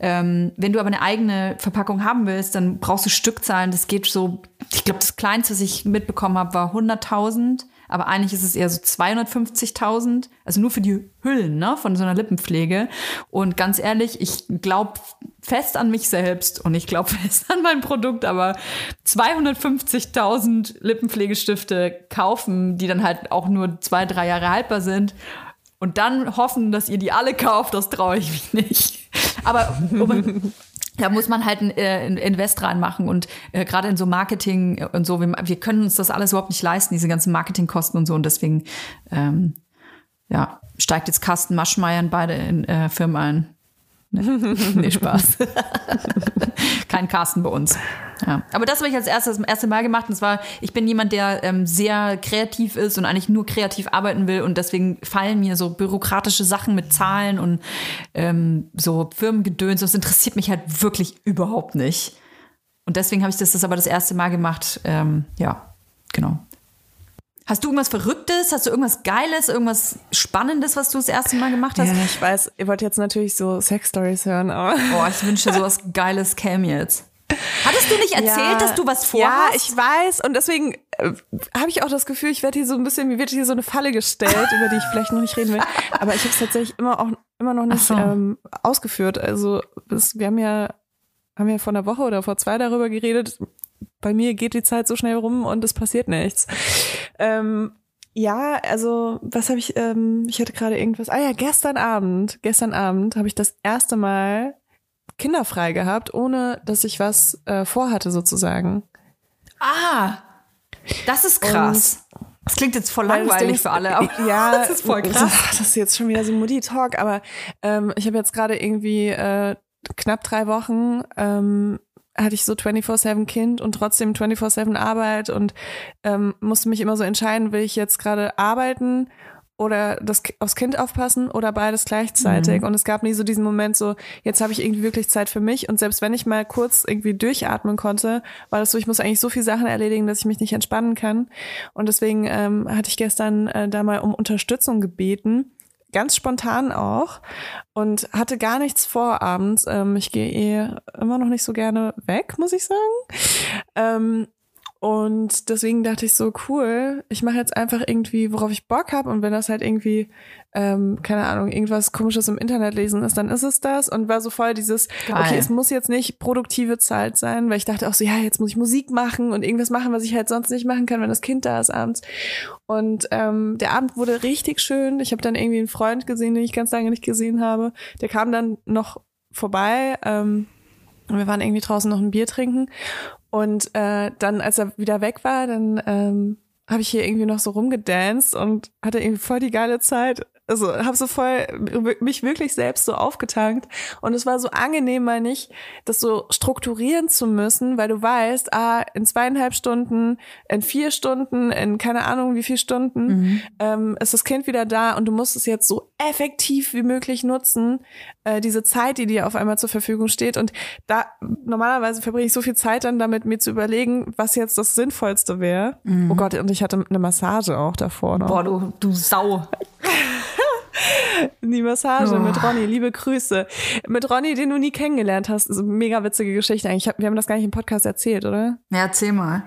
Ähm, wenn du aber eine eigene Verpackung haben willst, dann brauchst du Stückzahlen. Das geht so, ich glaube, das Kleinste, was ich mitbekommen habe, war 100.000. Aber eigentlich ist es eher so 250.000. Also nur für die Hüllen ne, von so einer Lippenpflege. Und ganz ehrlich, ich glaube fest an mich selbst und ich glaube fest an mein Produkt, aber 250.000 Lippenpflegestifte kaufen, die dann halt auch nur zwei, drei Jahre haltbar sind und dann hoffen, dass ihr die alle kauft, das traue ich mich nicht. Aber um, da muss man halt ein, äh, Invest reinmachen und äh, gerade in so Marketing und so, wir, wir können uns das alles überhaupt nicht leisten, diese ganzen Marketingkosten und so und deswegen ähm, ja, steigt jetzt Carsten Maschmeyer in beide in, äh, Firmen ein. Nee, nee Spaß. Kein Carsten bei uns. Ja. Aber das habe ich als erstes das erste Mal gemacht. Und zwar, ich bin jemand, der ähm, sehr kreativ ist und eigentlich nur kreativ arbeiten will. Und deswegen fallen mir so bürokratische Sachen mit Zahlen und ähm, so Firmengedöns. Das interessiert mich halt wirklich überhaupt nicht. Und deswegen habe ich das, das aber das erste Mal gemacht. Ähm, ja, genau. Hast du irgendwas Verrücktes? Hast du irgendwas Geiles, irgendwas Spannendes, was du das erste Mal gemacht hast? Ja, ich weiß, ihr wollt jetzt natürlich so Sex-Stories hören, aber. Boah, ich wünsche sowas Geiles käme jetzt. Hattest du nicht erzählt, Ja, dass du was vorhast? Ja, ich weiß. Und deswegen äh, habe ich auch das Gefühl, ich werde hier so ein bisschen, mir wird hier so eine Falle gestellt, über die ich vielleicht noch nicht reden will. Aber ich habe es tatsächlich immer auch immer noch nicht so. ähm, ausgeführt. Also das, wir haben ja, haben ja vor einer Woche oder vor zwei darüber geredet. Bei mir geht die Zeit so schnell rum und es passiert nichts. Ähm, ja, also was habe ich, ähm, ich hatte gerade irgendwas, ah ja, gestern Abend, gestern Abend habe ich das erste Mal kinderfrei gehabt, ohne dass ich was äh, vorhatte sozusagen. Ah, das ist krass. Das klingt jetzt voll langweilig für alle, aber ja, das ist voll krass. Das ist jetzt schon wieder so Mutti-Talk, aber ähm, ich habe jetzt gerade irgendwie äh, knapp drei Wochen ähm, hatte ich so 24-7 Kind und trotzdem 24-7 Arbeit und ähm, musste mich immer so entscheiden, will ich jetzt gerade arbeiten oder das aufs Kind aufpassen oder beides gleichzeitig. Mhm. Und es gab nie so diesen Moment so, jetzt habe ich irgendwie wirklich Zeit für mich. Und selbst wenn ich mal kurz irgendwie durchatmen konnte, war das so, ich muss eigentlich so viele Sachen erledigen, dass ich mich nicht entspannen kann. Und deswegen ähm, hatte ich gestern äh, da mal um Unterstützung gebeten. Ganz spontan auch und hatte gar nichts vor abends. Ähm, ich gehe eh immer noch nicht so gerne weg, muss ich sagen. Ähm, und deswegen dachte ich so, cool, ich mache jetzt einfach irgendwie, worauf ich Bock habe. Und wenn das halt irgendwie, ähm, keine Ahnung, irgendwas komisches im Internet lesen ist, dann ist es das. Und war so voll dieses, Geil. okay, es muss jetzt nicht produktive Zeit sein, weil ich dachte auch so, ja, jetzt muss ich Musik machen und irgendwas machen, was ich halt sonst nicht machen kann, wenn das Kind da ist abends. Und ähm, der Abend wurde richtig schön. Ich habe dann irgendwie einen Freund gesehen, den ich ganz lange nicht gesehen habe. Der kam dann noch vorbei. Ähm, und wir waren irgendwie draußen noch ein Bier trinken. Und äh, dann, als er wieder weg war, dann ähm, habe ich hier irgendwie noch so rumgedanced und hatte irgendwie voll die geile Zeit. Also habe so voll mich wirklich selbst so aufgetankt. Und es war so angenehm, mal nicht, das so strukturieren zu müssen, weil du weißt, ah, in zweieinhalb Stunden, in vier Stunden, in keine Ahnung wie viel Stunden ähm, ist das Kind wieder da und du musst es jetzt so effektiv wie möglich nutzen, äh, diese Zeit, die dir auf einmal zur Verfügung steht. Und da normalerweise verbringe ich so viel Zeit dann damit, mir zu überlegen, was jetzt das Sinnvollste wäre. Oh Gott, und ich hatte eine Massage auch davor noch. Boah, du, du Sau. Die Massage Oh. mit Ronny, liebe Grüße. Mit Ronny, den du nie kennengelernt hast. So mega witzige Geschichte eigentlich. Ich hab, wir haben das gar nicht im Podcast erzählt, oder? Ja, erzähl mal.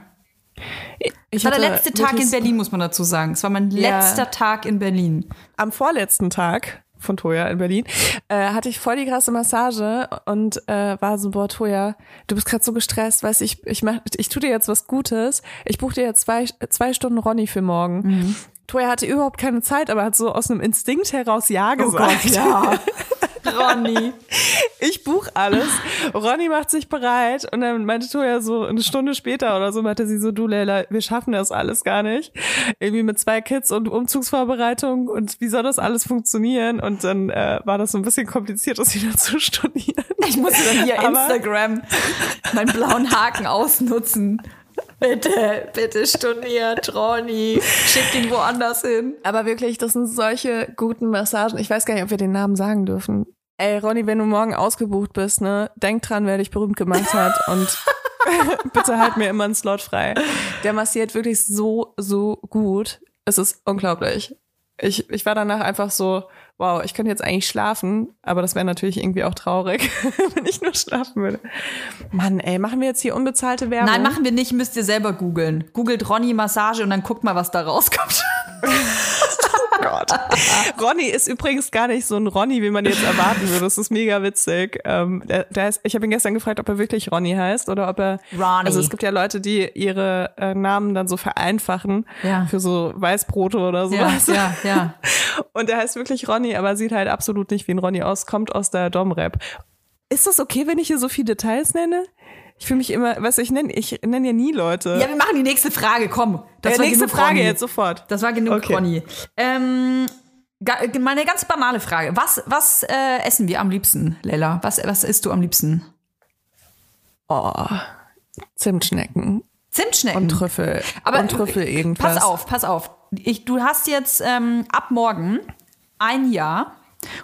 Ich Das war der letzte Tag in Berlin, muss man dazu sagen. Es war mein Ja. letzter Tag in Berlin. Am vorletzten Tag von Toja in Berlin äh, hatte ich voll die krasse Massage und äh, war so, boah, Toja, du bist gerade so gestresst, weißt ich, ich mach, ich tu dir jetzt was Gutes. Ich buche dir jetzt zwei, zwei Stunden Ronny für morgen. Mhm. Toja hatte überhaupt keine Zeit, aber hat so aus einem Instinkt heraus Ja gesagt. Oh ja. Ronny. ich buch alles. Ronny macht sich bereit und dann meinte Toja so eine Stunde später oder so meinte sie so, du Leila, wir schaffen das alles gar nicht. Irgendwie mit zwei Kids und Umzugsvorbereitung und wie soll das alles funktionieren? Und dann äh, war das so ein bisschen kompliziert, das wieder zu studieren. Ich musste dann hier Aber- Instagram meinen blauen Haken ausnutzen. Bitte, bitte storniert, Ronny. Schickt ihn woanders hin. Aber wirklich, das sind solche guten Massagen. Ich weiß gar nicht, ob wir den Namen sagen dürfen. Ey, Ronny, wenn du morgen ausgebucht bist, ne, denk dran, wer dich berühmt gemacht hat und bitte halt mir immer einen Slot frei. Der massiert wirklich so, so gut. Es ist unglaublich. Ich, ich war danach einfach so, wow, ich könnte jetzt eigentlich schlafen, aber das wäre natürlich irgendwie auch traurig, wenn ich nur schlafen würde. Mann, ey, machen wir jetzt hier unbezahlte Werbung? Nein, machen wir nicht, müsst ihr selber googeln. Googelt Ronny Massage und dann guckt mal, was da rauskommt. Gott. Ronny ist übrigens gar nicht so ein Ronny, wie man jetzt erwarten würde. Das ist mega witzig. Ähm, der, der ist, ich habe ihn gestern gefragt, ob er wirklich Ronny heißt oder ob er. Ronny. Also es gibt ja Leute, die ihre äh, Namen dann so vereinfachen Ja. für so Weißbrote oder Ja, sowas. ja, ja. Und er heißt wirklich Ronny, aber sieht halt absolut nicht wie ein Ronny aus, kommt aus der Dom-Rap. Ist das okay, wenn ich hier so viele Details nenne? Ich fühle mich immer, was ich nenne, ich nenne ja nie Leute. Ja, wir machen die nächste Frage, komm. Das war nächste genug Frage Ronny. jetzt sofort. Das war genug, Okay. Ronny. Ähm, meine ganz banale Frage. Was, was äh, essen wir am liebsten, Lella? Was, was isst du am liebsten? Oh, Zimtschnecken Zimtschnecken. und Trüffel. Aber und Trüffel irgendwas. Pass auf, pass auf. Ich, du hast jetzt ähm, ab morgen ein Jahr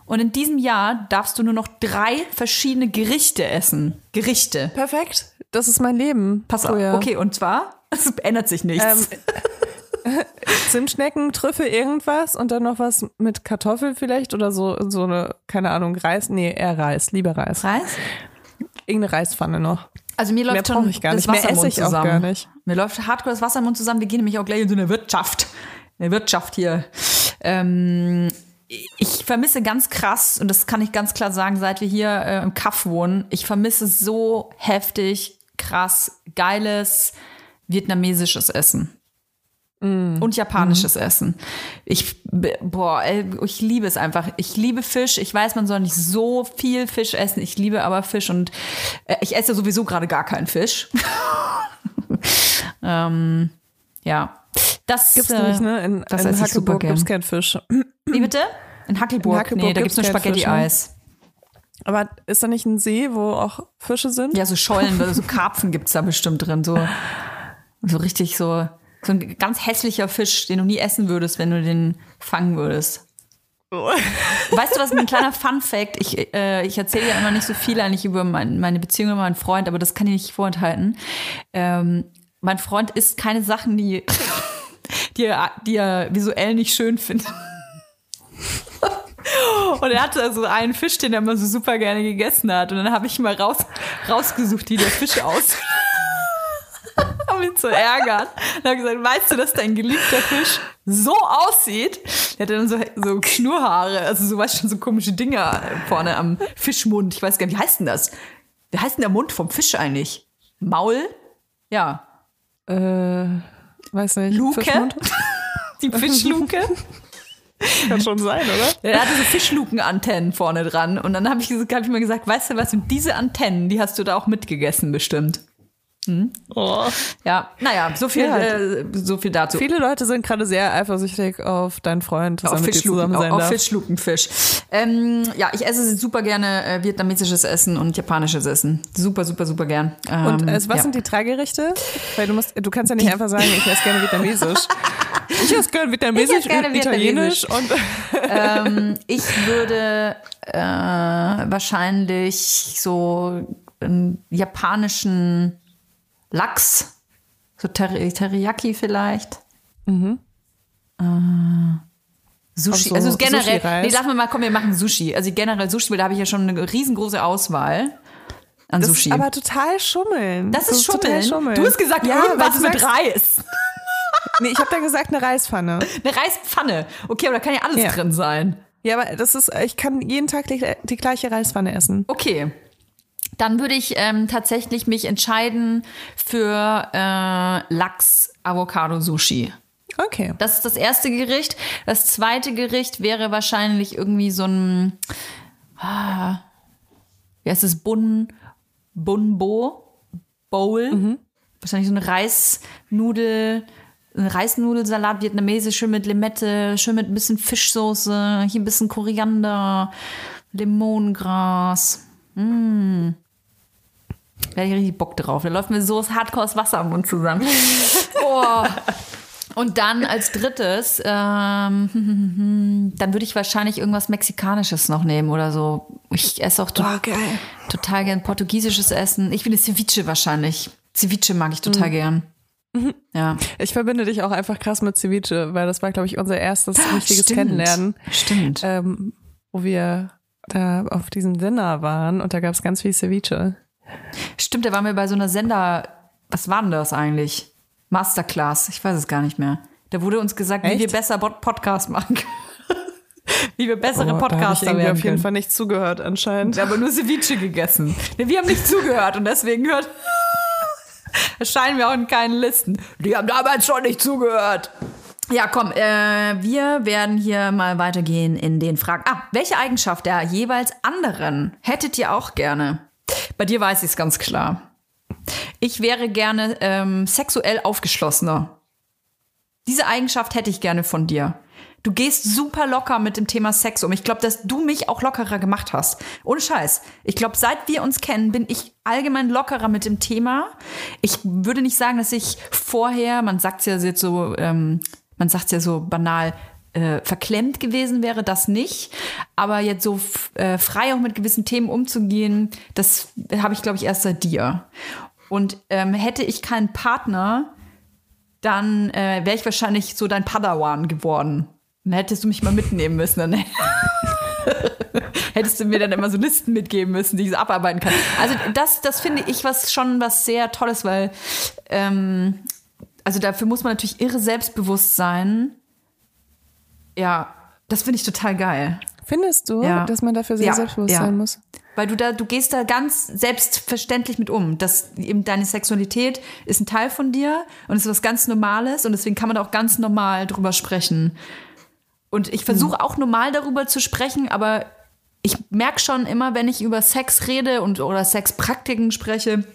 und in diesem Jahr darfst du nur noch drei verschiedene Gerichte essen. Gerichte. Perfekt. Das ist mein Leben. Pass auf. Früher. Okay, und zwar, es ändert sich nichts. Ähm, Zimtschnecken, Trüffel, irgendwas und dann noch was mit Kartoffel vielleicht oder so, so eine, keine Ahnung, Reis. Nee, eher Reis, lieber Reis. Reis? Irgendeine Reispfanne noch. Also mir läuft Mehr schon brauche ich gar das Wasser im esse Mund ich auch zusammen. gar nicht. Mir läuft hardcore das Wasser im Mund zusammen. Wir gehen nämlich auch gleich in so eine Wirtschaft. Eine Wirtschaft hier. Ähm, ich vermisse ganz krass, und das kann ich ganz klar sagen, seit wir hier äh, im Kaff wohnen, ich vermisse so heftig, krass, geiles vietnamesisches Essen. Und japanisches Essen. Ich, boah, ich liebe es einfach. Ich liebe Fisch. Ich weiß, man soll nicht so viel Fisch essen. Ich liebe aber Fisch und äh, ich esse sowieso gerade gar keinen Fisch. ähm, ja. Das Gibt's äh, nicht, ne? In, das in Hackeburg gibt's kein Fisch. Wie bitte? In Hackelburg. In Hackelburg nee, da gibt's nur kein Fisch, ne? Spaghetti-Eis. Aber ist da nicht ein See, wo auch Fische sind? Ja, so Schollen, so Karpfen gibt's da bestimmt drin. So, so richtig so, so ein ganz hässlicher Fisch, den du nie essen würdest, wenn du den fangen würdest. Weißt du was, ein kleiner Fun-Fact? Ich, äh, ich erzähle ja immer nicht so viel eigentlich über mein, meine Beziehung mit meinem Freund, aber das kann ich nicht vorenthalten. Ähm, mein Freund isst keine Sachen, die, die, er, die er visuell nicht schön findet. Und er hatte so einen Fisch, den er immer so super gerne gegessen hat. Und dann habe ich mal raus, rausgesucht, wie der Fisch aussieht. um ihn zu ärgern. Und habe gesagt, weißt du, dass dein geliebter Fisch so aussieht? Der hatte dann so, so Schnurhaare, also so weißt du, schon so komische Dinger vorne am Fischmund. Ich weiß gar nicht, wie heißt denn das? Wie heißt denn der Mund vom Fisch eigentlich? Maul? Ja. Äh, weiß nicht. Luke? Die Fischluke? Kann schon sein, oder? Er hatte so Fischlukenantennen vorne dran. Und dann habe ich, hab ich mir gesagt, weißt du was, und diese Antennen, die hast du da auch mitgegessen bestimmt. Oh. Ja, naja, so viel, Ja. äh, so viel dazu. Viele Leute sind gerade sehr eifersüchtig auf deinen Freund, dass er auf mit dir Fischluken, zusammen sein auf, auf. Fischlukenfisch. Ähm, ja, ich esse super gerne äh, vietnamesisches Essen und japanisches Essen. Super, super, super gern. Ähm, Und äh, was ja. sind die drei Gerichte? Weil du musst, du kannst ja nicht einfach sagen, ich esse gerne vietnamesisch. Ich esse gerne vietnamesisch, Ich esse gerne italienisch und ähm, ich würde äh, wahrscheinlich so einen japanischen Lachs, so Ter Teriyaki vielleicht. Äh, Sushi, Auch so also generell, nee, lass mal komm, wir machen Sushi. Also generell Sushi, weil da habe ich ja schon eine riesengroße Auswahl an das Sushi. ist aber total schummeln. das ist total Schummeln. Du hast gesagt, ja, irgendwas mit Reis. Nee, ich habe dann gesagt eine Reispfanne. Eine Reispfanne. Okay, aber da kann ja alles Ja. drin sein. Ja, aber das ist, ich kann jeden Tag die, die gleiche Reispfanne essen. Okay. Dann würde ich ähm, tatsächlich mich entscheiden für äh, Lachs-Avocado-Sushi. Okay. Das ist das erste Gericht. Das zweite Gericht wäre wahrscheinlich irgendwie so ein, ah, wie heißt es, Bun, Bunbo Bowl. Wahrscheinlich so eine Reisnudel, Reisnudelsalat, vietnamesisch, schön mit Limette, schön mit ein bisschen Fischsoße, hier ein bisschen Koriander, Limonengras. Mm. Da hätte ich richtig Bock drauf. Da läuft mir so das Hardcore Wasser am Mund zusammen. Oh. Und dann als drittes, ähm, dann würde ich wahrscheinlich irgendwas Mexikanisches noch nehmen oder so. Ich esse auch to geil. total gern portugiesisches Essen. Ich finde Ceviche wahrscheinlich. Ceviche mag ich total gern. Ja. Ich verbinde dich auch einfach krass mit Ceviche, weil das war, glaube ich, unser erstes richtiges Stimmt. Kennenlernen, Stimmt. ähm, wo wir da auf diesem Dinner waren und da gab es ganz viel Ceviche. Stimmt, da waren wir bei so einer Sender. Was war denn das eigentlich? Masterclass. Ich weiß es gar nicht mehr. Da wurde uns gesagt, wie Echt? wir besser Pod- Podcast machen können. wie wir bessere Oh, da hab ich Podcaster werden auf jeden. Fall nicht zugehört anscheinend. Wir haben aber nur Ceviche gegessen. Wir haben nicht zugehört und deswegen hört. Erscheinen wir auch in keinen Listen. Die haben damals schon nicht zugehört. Ja, komm, äh, wir werden hier mal weitergehen in den Fragen. Ah, welche Eigenschaft der jeweils anderen hättet ihr auch gerne? Bei dir weiß ich es ganz klar. Ich wäre gerne ähm, sexuell aufgeschlossener. Diese Eigenschaft hätte ich gerne von dir. Du gehst super locker mit dem Thema Sex um. Ich glaube, dass du mich auch lockerer gemacht hast. Ohne Scheiß. Ich glaube, seit wir uns kennen, bin ich allgemein lockerer mit dem Thema. Ich würde nicht sagen, dass ich vorher, man sagt ja jetzt so, ähm, man sagt ja so banal, äh, verklemmt gewesen wäre, das nicht. Aber jetzt so äh, frei auch mit gewissen Themen umzugehen, das habe ich, glaube ich, erst seit dir. Und ähm, hätte ich keinen Partner, dann äh, wäre ich wahrscheinlich so dein Padawan geworden. Dann hättest du mich mal mitnehmen müssen. Dann hättest du mir dann immer so Listen mitgeben müssen, die ich so abarbeiten kann. Also das, das finde ich was schon was sehr Tolles, weil ähm, also dafür muss man natürlich irre selbstbewusst sein. Ja, das finde ich total geil. Findest du, Ja. dass man dafür sehr Ja, selbstbewusst ja. sein muss? Weil du da, du gehst da ganz selbstverständlich mit um. dass eben deine Sexualität ist ein Teil von dir und ist was ganz Normales und deswegen kann man da auch ganz normal drüber sprechen. Und ich versuche auch normal darüber zu sprechen, aber ich merke schon immer, wenn ich über Sex rede und oder Sexpraktiken spreche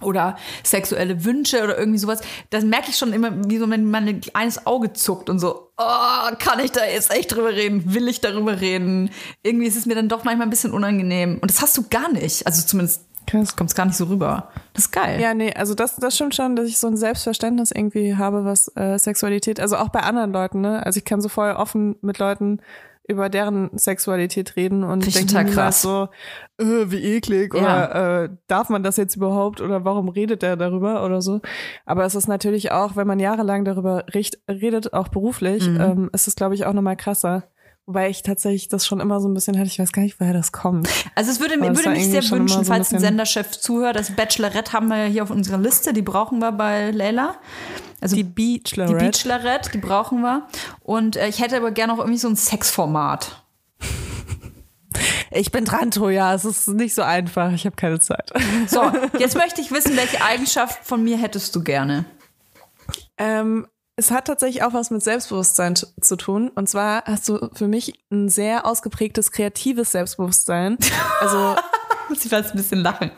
oder sexuelle Wünsche oder irgendwie sowas, dann merke ich schon immer, wie so mein, mein eines Auge zuckt und so, oh, kann ich da jetzt echt drüber reden? Will ich darüber reden? Irgendwie ist es mir dann doch manchmal ein bisschen unangenehm. Und das hast du gar nicht. Also zumindest Krass. kommt es gar nicht so rüber. Das ist geil. Ja, nee, also das, das stimmt schon, dass ich so ein Selbstverständnis irgendwie habe, was äh, Sexualität, also auch bei anderen Leuten, ne? Also ich kann so voll offen mit Leuten über deren Sexualität reden und ich denke krass. so, äh, wie eklig Ja. oder äh, darf man das jetzt überhaupt oder warum redet der darüber oder so. Aber es ist natürlich auch, wenn man jahrelang darüber redet, auch beruflich, Mhm. ähm, ist es glaube ich auch nochmal krasser. Wobei ich tatsächlich das schon immer so ein bisschen hatte. Ich weiß gar nicht, woher das kommt. Also es würde, würde mich sehr wünschen, immer so ein falls ein Senderchef zuhört. Das Bachelorette haben wir ja hier auf unserer Liste, die brauchen wir bei Leila. Also Die die Bachelorette. Bachelorette, die brauchen wir. Und äh, ich hätte aber gerne auch irgendwie so ein Sexformat. Ich bin dran, Toja. Es ist nicht so einfach. Ich habe keine Zeit. So, jetzt möchte ich wissen, welche Eigenschaft von mir hättest du gerne? Ähm, es hat tatsächlich auch was mit Selbstbewusstsein zu tun. Und zwar hast du für mich ein sehr ausgeprägtes kreatives Selbstbewusstsein. Also, Muss ich fast ein bisschen lachen.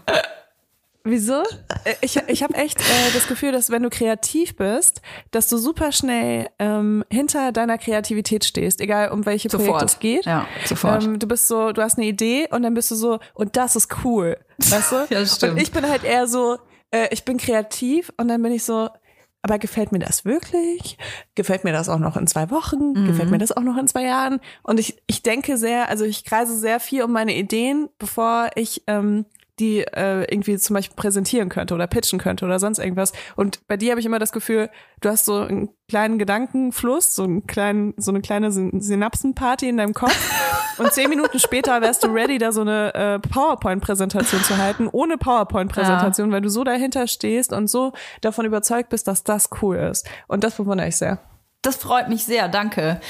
wieso? Äh, Ich, ich habe echt äh, das Gefühl, dass wenn du kreativ bist, dass du super schnell ähm, hinter deiner Kreativität stehst, egal um welche Projekte Sofort. es geht. Ja, sofort. Ähm, du bist so, du hast eine Idee und dann bist du so, und das ist cool. Weißt du? Ja, das stimmt. Und ich bin halt eher so, äh, ich bin kreativ und dann bin ich so, aber gefällt mir das wirklich? Gefällt mir das auch noch in zwei Wochen? Mhm. Gefällt mir das auch noch in zwei Jahren? Und ich, ich denke sehr, also ich kreise sehr viel um meine Ideen, bevor ich ähm, die äh, irgendwie zum Beispiel präsentieren könnte oder pitchen könnte oder sonst irgendwas. Und bei dir habe ich immer das Gefühl, du hast so einen kleinen Gedankenfluss, so, einen kleinen, so eine kleine Syn- Synapsenparty in deinem Kopf. Und zehn Minuten später wärst du ready, da so eine äh, PowerPoint-Präsentation zu halten, ohne PowerPoint-Präsentation, weil du so dahinter stehst und so davon überzeugt bist, dass das cool ist. Und das bewundere ich sehr. Das freut mich sehr, danke.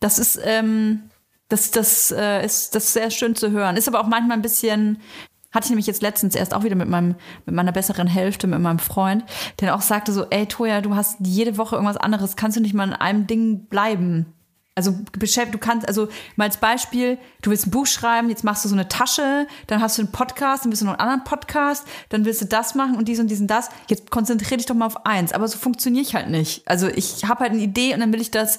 Das ist, ähm, das, das, äh, ist, das ist sehr schön zu hören. Ist aber auch manchmal ein bisschen, hatte ich nämlich jetzt letztens erst auch wieder mit meinem, mit meiner besseren Hälfte, mit meinem Freund, der auch sagte so, ey Toja, du hast jede Woche irgendwas anderes, kannst du nicht mal in einem Ding bleiben? Also du kannst, also mal als Beispiel, du willst ein Buch schreiben, jetzt machst du so eine Tasche, dann hast du einen Podcast, dann willst du noch einen anderen Podcast, dann willst du das machen und dies und dies und das. Jetzt konzentrier dich doch mal auf eins. Aber so funktioniere ich halt nicht. Also ich habe halt eine Idee und dann will ich das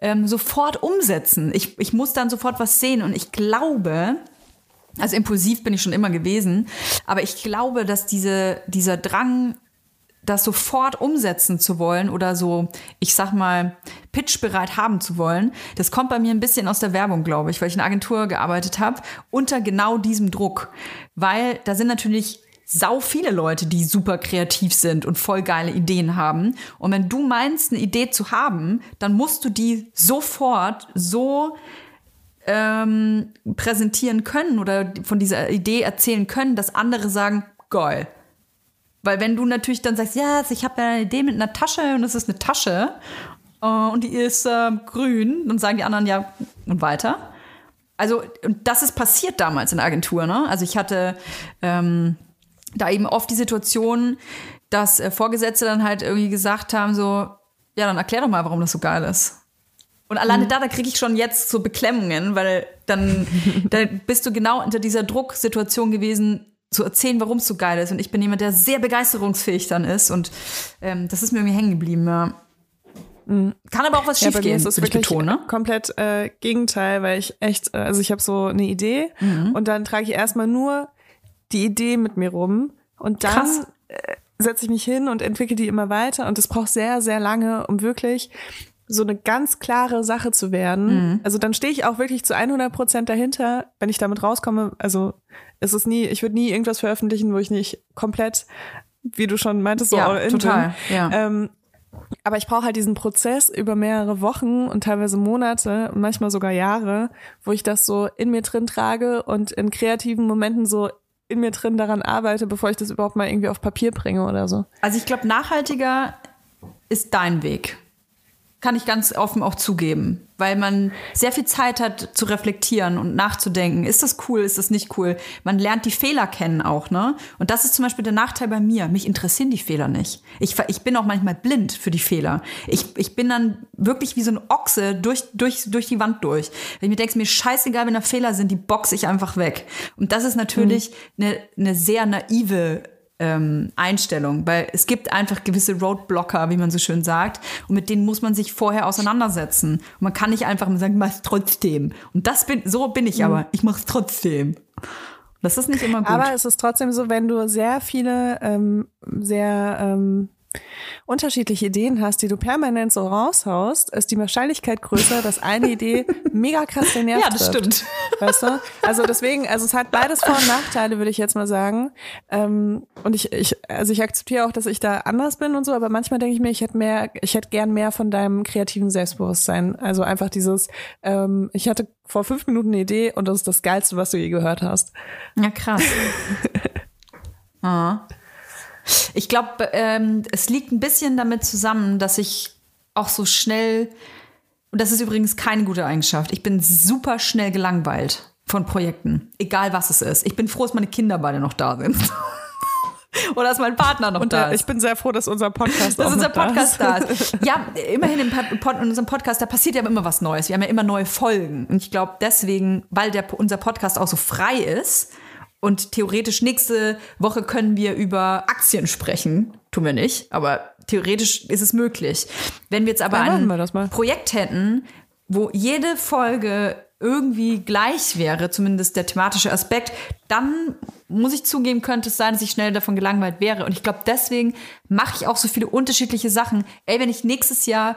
ähm, sofort umsetzen. Ich, ich muss dann sofort was sehen und ich glaube, also impulsiv bin ich schon immer gewesen, aber ich glaube, dass diese, dieser Drang, das sofort umsetzen zu wollen oder so, ich sag mal, pitchbereit haben zu wollen, das kommt bei mir ein bisschen aus der Werbung, glaube ich, weil ich in einer Agentur gearbeitet habe, unter genau diesem Druck. Weil da sind natürlich sau viele Leute, die super kreativ sind und voll geile Ideen haben. Und wenn du meinst, eine Idee zu haben, dann musst du die sofort so ähm, präsentieren können oder von dieser Idee erzählen können, dass andere sagen, geil. Weil wenn du natürlich dann sagst, ja, ich habe eine Idee mit einer Tasche und es ist eine Tasche äh, und die ist äh, grün, dann sagen die anderen ja und weiter. Also und das ist passiert damals in der Agentur. Ne? Also ich hatte ähm, da eben oft die Situation, dass äh, Vorgesetzte dann halt irgendwie gesagt haben so, ja, dann erklär doch mal, warum das so geil ist. Und alleine da, da kriege ich schon jetzt so Beklemmungen, weil dann, dann bist du genau unter dieser Drucksituation gewesen, zu erzählen, warum es so geil ist. Und ich bin jemand, der sehr begeisterungsfähig dann ist. Und ähm, das ist mir irgendwie hängen geblieben. Ja. Kann aber auch was Ja, bei mir schiefgehen, ist ich wirklich betonen. Ne? komplett äh, Gegenteil, weil ich echt, äh, also ich habe so eine Idee Mhm. und dann trage ich erstmal nur die Idee mit mir rum und dann Krass. äh, setze ich mich hin und entwickle die immer weiter und es braucht sehr, sehr lange, um wirklich so eine ganz klare Sache zu werden. Mhm. Also dann stehe ich auch wirklich zu 100 Prozent dahinter, wenn ich damit rauskomme. Also es ist nie, ich würde nie irgendwas veröffentlichen, wo ich nicht komplett, wie du schon meintest, so Ja, total, Bin. ja. Ähm, aber ich brauche halt diesen Prozess über mehrere Wochen und teilweise Monate und manchmal sogar Jahre, wo ich das so in mir drin trage und in kreativen Momenten so in mir drin daran arbeite, bevor ich das überhaupt mal irgendwie auf Papier bringe oder so. Also ich glaube, nachhaltiger ist dein Weg. Kann ich ganz offen auch zugeben, weil man sehr viel Zeit hat zu reflektieren und nachzudenken. Ist das cool, ist das nicht cool? Man lernt die Fehler kennen auch, ne? Und das ist zum Beispiel der Nachteil bei mir. Mich interessieren die Fehler nicht. Ich, ich bin auch manchmal blind für die Fehler. Ich, ich bin dann wirklich wie so ein Ochse durch, durch, durch die Wand durch. Wenn ich mir denke, mir scheißegal, wenn da Fehler sind, die boxe ich einfach weg. Und das ist natürlich eine, eine sehr naive ähm, Einstellung, weil es gibt einfach gewisse Roadblocker, wie man so schön sagt, und mit denen muss man sich vorher auseinandersetzen. Und man kann nicht einfach mal sagen, mach's trotzdem. Und das bin, so bin ich aber. Ich mach's trotzdem. Das ist nicht immer gut. Aber es ist trotzdem so, wenn du sehr viele ähm, sehr ähm, unterschiedliche Ideen hast, die du permanent so raushaust, ist die Wahrscheinlichkeit größer, dass eine Idee mega krass den Nerv Ja, das trifft. stimmt. Weißt du? Also deswegen, also es hat beides Vor- und Nachteile, würde ich jetzt mal sagen. Ähm, und ich, ich, also ich akzeptiere auch, dass ich da anders bin und so, aber manchmal denke ich mir, ich hätte mehr, ich hätte gern mehr von deinem kreativen Selbstbewusstsein. Also einfach dieses, ähm, ich hatte vor fünf Minuten eine Idee und das ist das Geilste, was du je gehört hast. Ja, krass. ah. Ich glaube, ähm, es liegt ein bisschen damit zusammen, dass ich auch so schnell, und das ist übrigens keine gute Eigenschaft, ich bin super schnell gelangweilt von Projekten, egal was es ist. Ich bin froh, dass meine Kinder beide noch da sind. Oder dass mein Partner noch Und da ist. ich bin sehr froh, dass unser Podcast dass unser noch da Podcast ist. da ist. Ja, immerhin im Pod in unserem Podcast, da passiert ja immer was Neues. Wir haben ja immer neue Folgen. Und ich glaube deswegen, weil der, unser Podcast auch so frei ist und theoretisch nächste Woche können wir über Aktien sprechen. Tun wir nicht, aber theoretisch ist es möglich. Wenn wir jetzt aber Dann ein. Projekt hätten, wo jede Folge irgendwie gleich wäre, zumindest der thematische Aspekt, dann muss ich zugeben, könnte es sein, dass ich schnell davon gelangweilt wäre. Und ich glaube, deswegen mache ich auch so viele unterschiedliche Sachen. Ey, wenn ich nächstes Jahr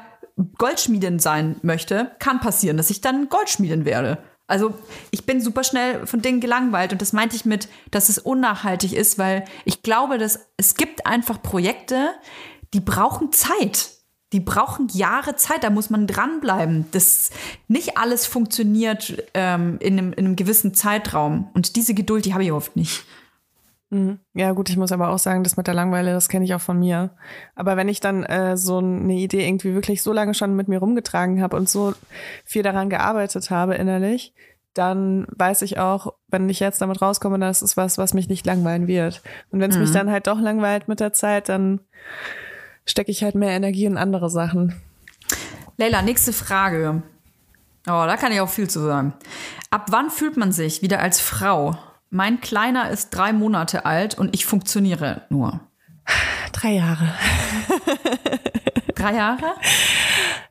Goldschmiedin sein möchte, kann passieren, dass ich dann Goldschmiedin werde. Also ich bin super schnell von Dingen gelangweilt und das meinte ich mit, dass es unnachhaltig ist, weil ich glaube, dass es gibt einfach Projekte, die brauchen Zeit. Die brauchen Jahre Zeit, da muss man dranbleiben. Das nicht alles funktioniert ähm, in, einem, in einem gewissen Zeitraum. Und diese Geduld, die habe ich oft nicht. Ja, gut, ich muss aber auch sagen, das mit der Langweile, das kenne ich auch von mir. Aber wenn ich dann äh, so eine Idee irgendwie wirklich so lange schon mit mir rumgetragen habe und so viel daran gearbeitet habe innerlich, dann weiß ich auch, wenn ich jetzt damit rauskomme, das ist was, was mich nicht langweilen wird. Und wenn es mich dann halt doch langweilt mit der Zeit, dann stecke ich halt mehr Energie in andere Sachen. Leila, nächste Frage. Oh, da kann ich auch viel zu sagen. Ab wann fühlt man sich wieder als Frau? Mein Kleiner ist drei Monate alt und ich funktioniere nur. Drei Jahre. Drei Jahre?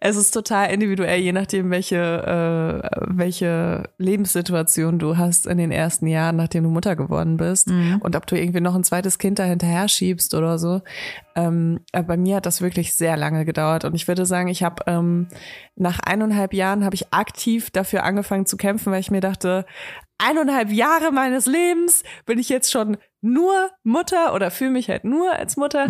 Es ist total individuell, je nachdem, welche, äh, welche Lebenssituation du hast in den ersten Jahren, nachdem du Mutter geworden bist. Und ob du irgendwie noch ein zweites Kind da hinterher schiebst oder so. Ähm, aber bei mir hat das wirklich sehr lange gedauert. Und ich würde sagen, ich habe ähm, nach eineinhalb Jahren habe ich aktiv dafür angefangen zu kämpfen, weil ich mir dachte, eineinhalb Jahre meines Lebens bin ich jetzt schon nur Mutter oder fühle mich halt nur als Mutter.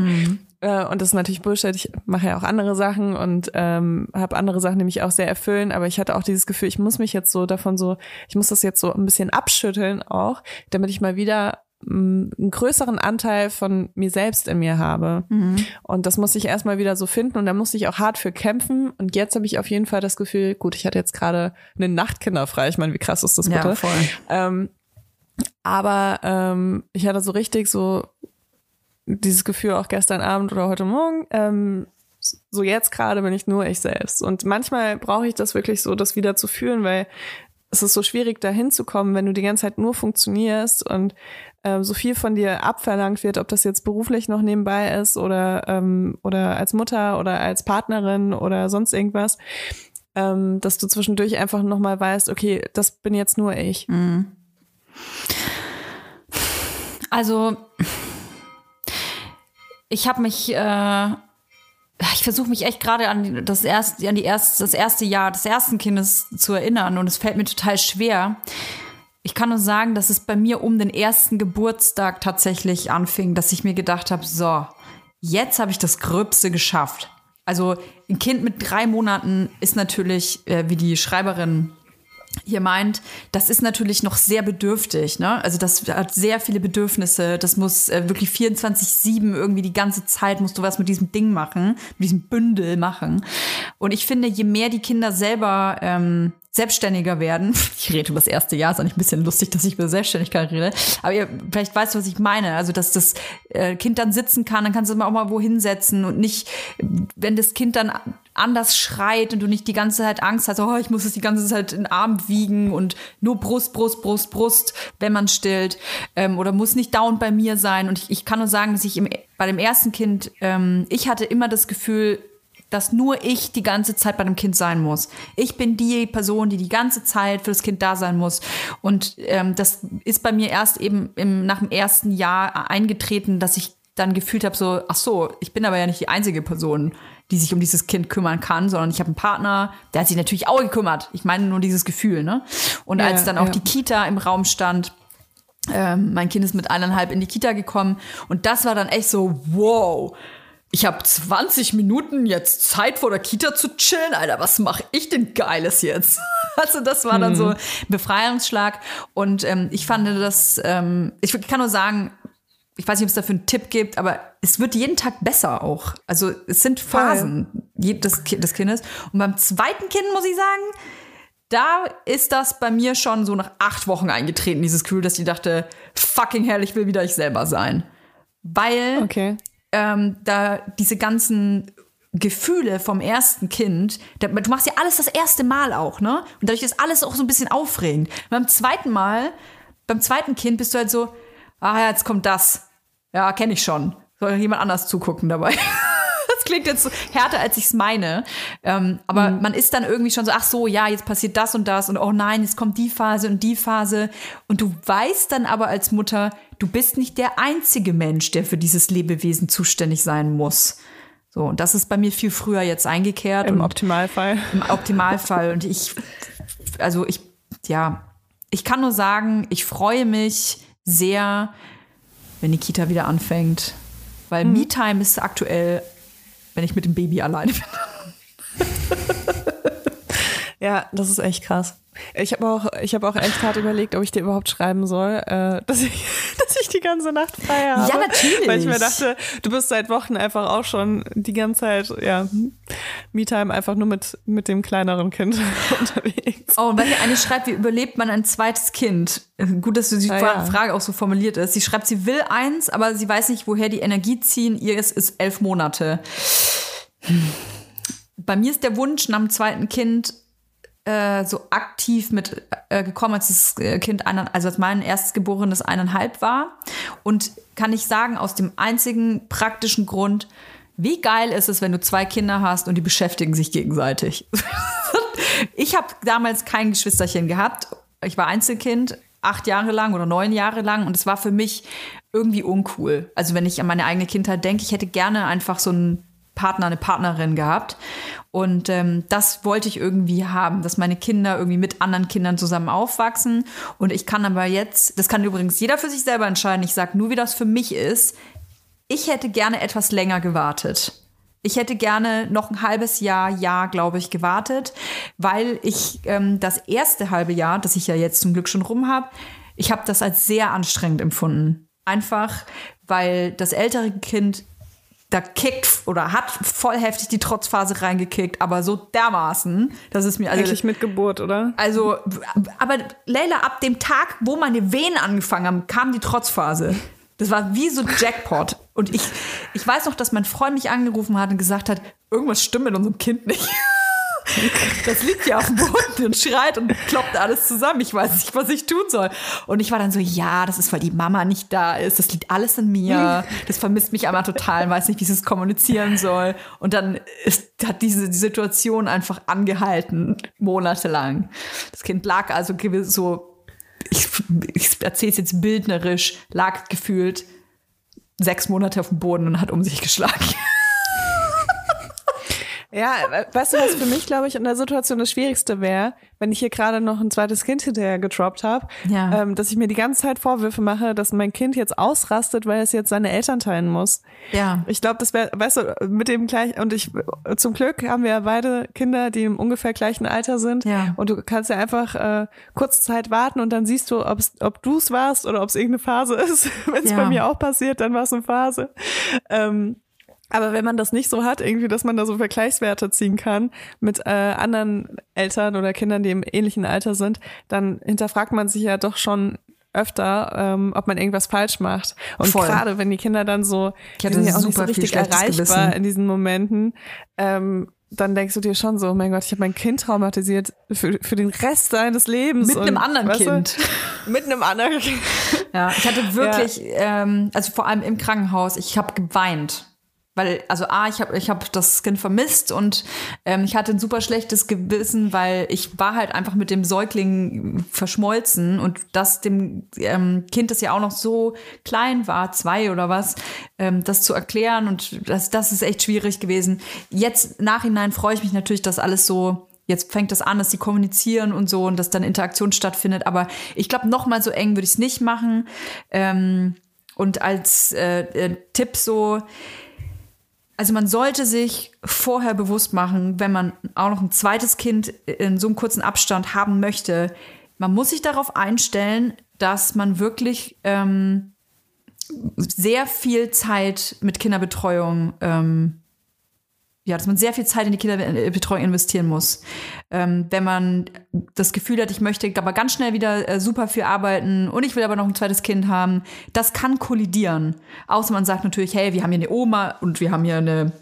Äh, und das ist natürlich Bullshit. Ich mache ja auch andere Sachen und ähm, habe andere Sachen, die mich auch sehr erfüllen. Aber ich hatte auch dieses Gefühl, ich muss mich jetzt so davon so, ich muss das jetzt so ein bisschen abschütteln auch, damit ich mal wieder einen größeren Anteil von mir selbst in mir habe. Und das muss ich erstmal wieder so finden und da musste ich auch hart für kämpfen. Und jetzt habe ich auf jeden Fall das Gefühl, gut, ich hatte jetzt gerade einen Nachtkinder frei. Ich meine, wie krass ist das bitte? Ja, voll. Ähm, aber ähm, ich hatte so richtig so dieses Gefühl auch gestern Abend oder heute Morgen. Ähm, so jetzt gerade bin ich nur ich selbst. Und manchmal brauche ich das wirklich so, das wieder zu fühlen, weil es ist so schwierig, da hinzukommen, wenn du die ganze Zeit nur funktionierst und ähm, so viel von dir abverlangt wird, ob das jetzt beruflich noch nebenbei ist oder, ähm, oder als Mutter oder als Partnerin oder sonst irgendwas, ähm, dass du zwischendurch einfach nochmal weißt, okay, das bin jetzt nur ich. Also, ich habe mich, äh, ich versuche mich echt gerade an das erste, an die erste, das erste Jahr des ersten Kindes zu erinnern und es fällt mir total schwer. Ich kann nur sagen, dass es bei mir um den ersten Geburtstag tatsächlich anfing, dass ich mir gedacht habe, so, jetzt habe ich das Gröbste geschafft. Also ein Kind mit drei Monaten ist natürlich, äh, wie die Schreiberin hier meint, das ist natürlich noch sehr bedürftig, ne? Also das hat sehr viele Bedürfnisse. Das muss äh, wirklich 24/7 irgendwie die ganze Zeit musst du was mit diesem Ding machen, mit diesem Bündel machen. Und ich finde, je mehr die Kinder selber ähm, selbstständiger werden, ich rede über das erste Jahr, ist eigentlich ein bisschen lustig, dass ich über Selbstständigkeit rede, aber ihr vielleicht weißt was ich meine. Also, dass das äh, Kind dann sitzen kann, dann kannst du es auch mal wo hinsetzen und nicht, wenn das Kind dann anders schreit und du nicht die ganze Zeit Angst hast, oh, ich muss es die ganze Zeit in den Arm wiegen und nur Brust, Brust, Brust, Brust, wenn man stillt ähm, oder muss nicht dauernd bei mir sein. Und ich, ich kann nur sagen, dass ich im, bei dem ersten Kind, ähm, ich hatte immer das Gefühl, dass nur ich die ganze Zeit bei dem Kind sein muss. Ich bin die Person, die die ganze Zeit für das Kind da sein muss. Und ähm, das ist bei mir erst eben im, nach dem ersten Jahr eingetreten, dass ich dann gefühlt habe, so, ach so, ich bin aber ja nicht die einzige Person, die sich um dieses Kind kümmern kann, sondern ich habe einen Partner, der hat sich natürlich auch gekümmert. Ich meine nur dieses Gefühl, ne? Und Ja, als dann auch ja. die Kita im Raum stand, ähm, mein Kind ist mit eineinhalb in die Kita gekommen und das war dann echt so, wow. Ich habe 20 Minuten jetzt Zeit vor der Kita zu chillen, Alter. Was mache ich denn Geiles jetzt? Also das war dann so ein Befreiungsschlag und ähm, ich fand das, ähm, ich kann nur sagen, ich weiß nicht, ob es dafür einen Tipp gibt, aber es wird jeden Tag besser auch. Also es sind Phasen des, des Kindes. Und beim zweiten Kind muss ich sagen, da ist das bei mir schon so nach acht Wochen eingetreten, dieses Gefühl, dass ich dachte, fucking hell, ich will wieder ich selber sein. Weil Okay. Ähm, da diese ganzen Gefühle vom ersten Kind, du machst ja alles das erste Mal auch, ne? Und dadurch ist alles auch so ein bisschen aufregend. Und beim zweiten Mal, beim zweiten Kind bist du halt so, ah ja, jetzt kommt das. Ja, kenne ich schon. Soll jemand anders zugucken dabei? Das klingt jetzt härter, als ich es meine. Ähm, aber man ist dann irgendwie schon so, ach so, ja, jetzt passiert das und das und oh nein, jetzt kommt die Phase und die Phase. Und du weißt dann aber als Mutter, du bist nicht der einzige Mensch, der für dieses Lebewesen zuständig sein muss. So, und das ist bei mir viel früher jetzt eingekehrt. Im Optimalfall. im Optimalfall. Und ich, also ich, ja, ich kann nur sagen, ich freue mich sehr, wenn die Kita wieder anfängt. Weil Me-Time ist aktuell, wenn ich mit dem Baby alleine bin. Ja, das ist echt krass. Ich habe auch, ich habe auch echt hart überlegt, ob ich dir überhaupt schreiben soll, äh, dass ich, dass ich die ganze Nacht frei habe. Ja, natürlich. Weil ich mir dachte, du bist seit Wochen einfach auch schon die ganze Zeit, ja, Me-Time einfach nur mit, mit dem kleineren Kind unterwegs. Oh, und weil hier eine schreibt, wie überlebt man ein zweites Kind? Gut, dass du die Ah, ja. Frage auch so formuliert ist. Sie schreibt, sie will eins, aber sie weiß nicht, woher die Energie ziehen. Ihr ist, ist elf Monate. Bei mir ist der Wunsch nach dem zweiten Kind äh, so aktiv mit äh, gekommen, als das äh, Kind einer, also als mein erstgeborenes eineinhalb war. Und kann ich sagen, aus dem einzigen praktischen Grund, wie geil ist es, wenn du zwei Kinder hast und die beschäftigen sich gegenseitig. ich habe damals kein Geschwisterchen gehabt. Ich war Einzelkind, acht Jahre lang oder neun Jahre lang und es war für mich irgendwie uncool. Also wenn ich an meine eigene Kindheit denke, ich hätte gerne einfach so einen Partner, eine Partnerin gehabt. Und ähm, das wollte ich irgendwie haben, dass meine Kinder irgendwie mit anderen Kindern zusammen aufwachsen. Und ich kann aber jetzt, das kann übrigens jeder für sich selber entscheiden, ich sage nur, wie das für mich ist. Ich hätte gerne etwas länger gewartet. Ich hätte gerne noch ein halbes Jahr, Jahr, glaube ich, gewartet, weil ich ähm, das erste halbe Jahr, das ich ja jetzt zum Glück schon rum habe, ich habe das als sehr anstrengend empfunden. Einfach, weil das ältere Kind da kickt oder hat voll heftig die Trotzphase reingekickt, aber so dermaßen, dass es mir also Eigentlich mit Geburt, oder? also, aber Leila, ab dem Tag, wo meine Venen angefangen haben, kam die Trotzphase. Das war wie so Jackpot. Und ich, ich weiß noch, dass mein Freund mich angerufen hat und gesagt hat, irgendwas stimmt mit unserem Kind nicht. Das liegt ja auf dem Boden und schreit und kloppt alles zusammen. Ich weiß nicht, was ich tun soll. Und ich war dann so, ja, das ist, weil die Mama nicht da ist. Das liegt alles in mir. Das vermisst mich einmal total, weiß nicht, wie sie es kommunizieren soll. Und dann ist, hat diese die Situation einfach angehalten, monatelang. Das Kind lag also so, ich, ich erzähle es jetzt bildnerisch, lag gefühlt sechs Monate auf dem Boden und hat um sich geschlagen. Ja, we- weißt du, was für mich, glaube ich, in der Situation das Schwierigste wäre, wenn ich hier gerade noch ein zweites Kind hinterher getroppt habe, Ja. ähm, dass ich mir die ganze Zeit Vorwürfe mache, dass mein Kind jetzt ausrastet, weil es jetzt seine Eltern teilen muss. Ja. Ich glaube, das wäre, weißt du, mit dem gleich, und ich, zum Glück haben wir ja beide Kinder, die im ungefähr gleichen Alter sind. Ja. Und du kannst ja einfach äh, kurze Zeit warten und dann siehst du, ob's, ob du es warst oder ob es irgendeine Phase ist. Wenn es Ja. bei mir auch passiert, dann war es eine Phase. Ähm, aber wenn man das nicht so hat, irgendwie, dass man da so Vergleichswerte ziehen kann mit äh, anderen Eltern oder Kindern, die im ähnlichen Alter sind, dann hinterfragt man sich ja doch schon öfter, ähm, ob man irgendwas falsch macht. Und gerade wenn die Kinder dann so, Ich die hatte sind ja auch nicht so richtig erreichbar Gewissen. in diesen Momenten, ähm, dann denkst du dir schon so, oh mein Gott, ich habe mein Kind traumatisiert für, für den Rest seines Lebens. Mit einem Und, anderen weißt du, Kind. Mit einem anderen Kind. Ja, ich hatte wirklich, ähm, also vor allem im Krankenhaus, ich habe geweint. Weil, also A, ich habe ich hab das Kind vermisst und ähm, ich hatte ein super schlechtes Gewissen, weil ich war halt einfach mit dem Säugling verschmolzen und das dem ähm, Kind, das ja auch noch so klein war, zwei oder was, ähm, das zu erklären und das, das ist echt schwierig gewesen. Jetzt nachhinein freue ich mich natürlich, dass alles so jetzt fängt das an, dass die kommunizieren und so und dass dann Interaktion stattfindet. Aber ich glaube, noch mal so eng würde ich es nicht machen. Ähm, und als äh, äh, Tipp so, also man sollte sich vorher bewusst machen, wenn man auch noch ein zweites Kind in so einem kurzen Abstand haben möchte, man muss sich darauf einstellen, dass man wirklich ähm, sehr viel Zeit mit Kinderbetreuung ähm, ja, dass man sehr viel Zeit in die Kinderbetreuung investieren muss. Ähm, wenn man das Gefühl hat, ich möchte aber ganz schnell wieder äh, super viel arbeiten und ich will aber noch ein zweites Kind haben, das kann kollidieren. Außer man sagt natürlich, hey, wir haben hier eine Oma und wir haben hier eine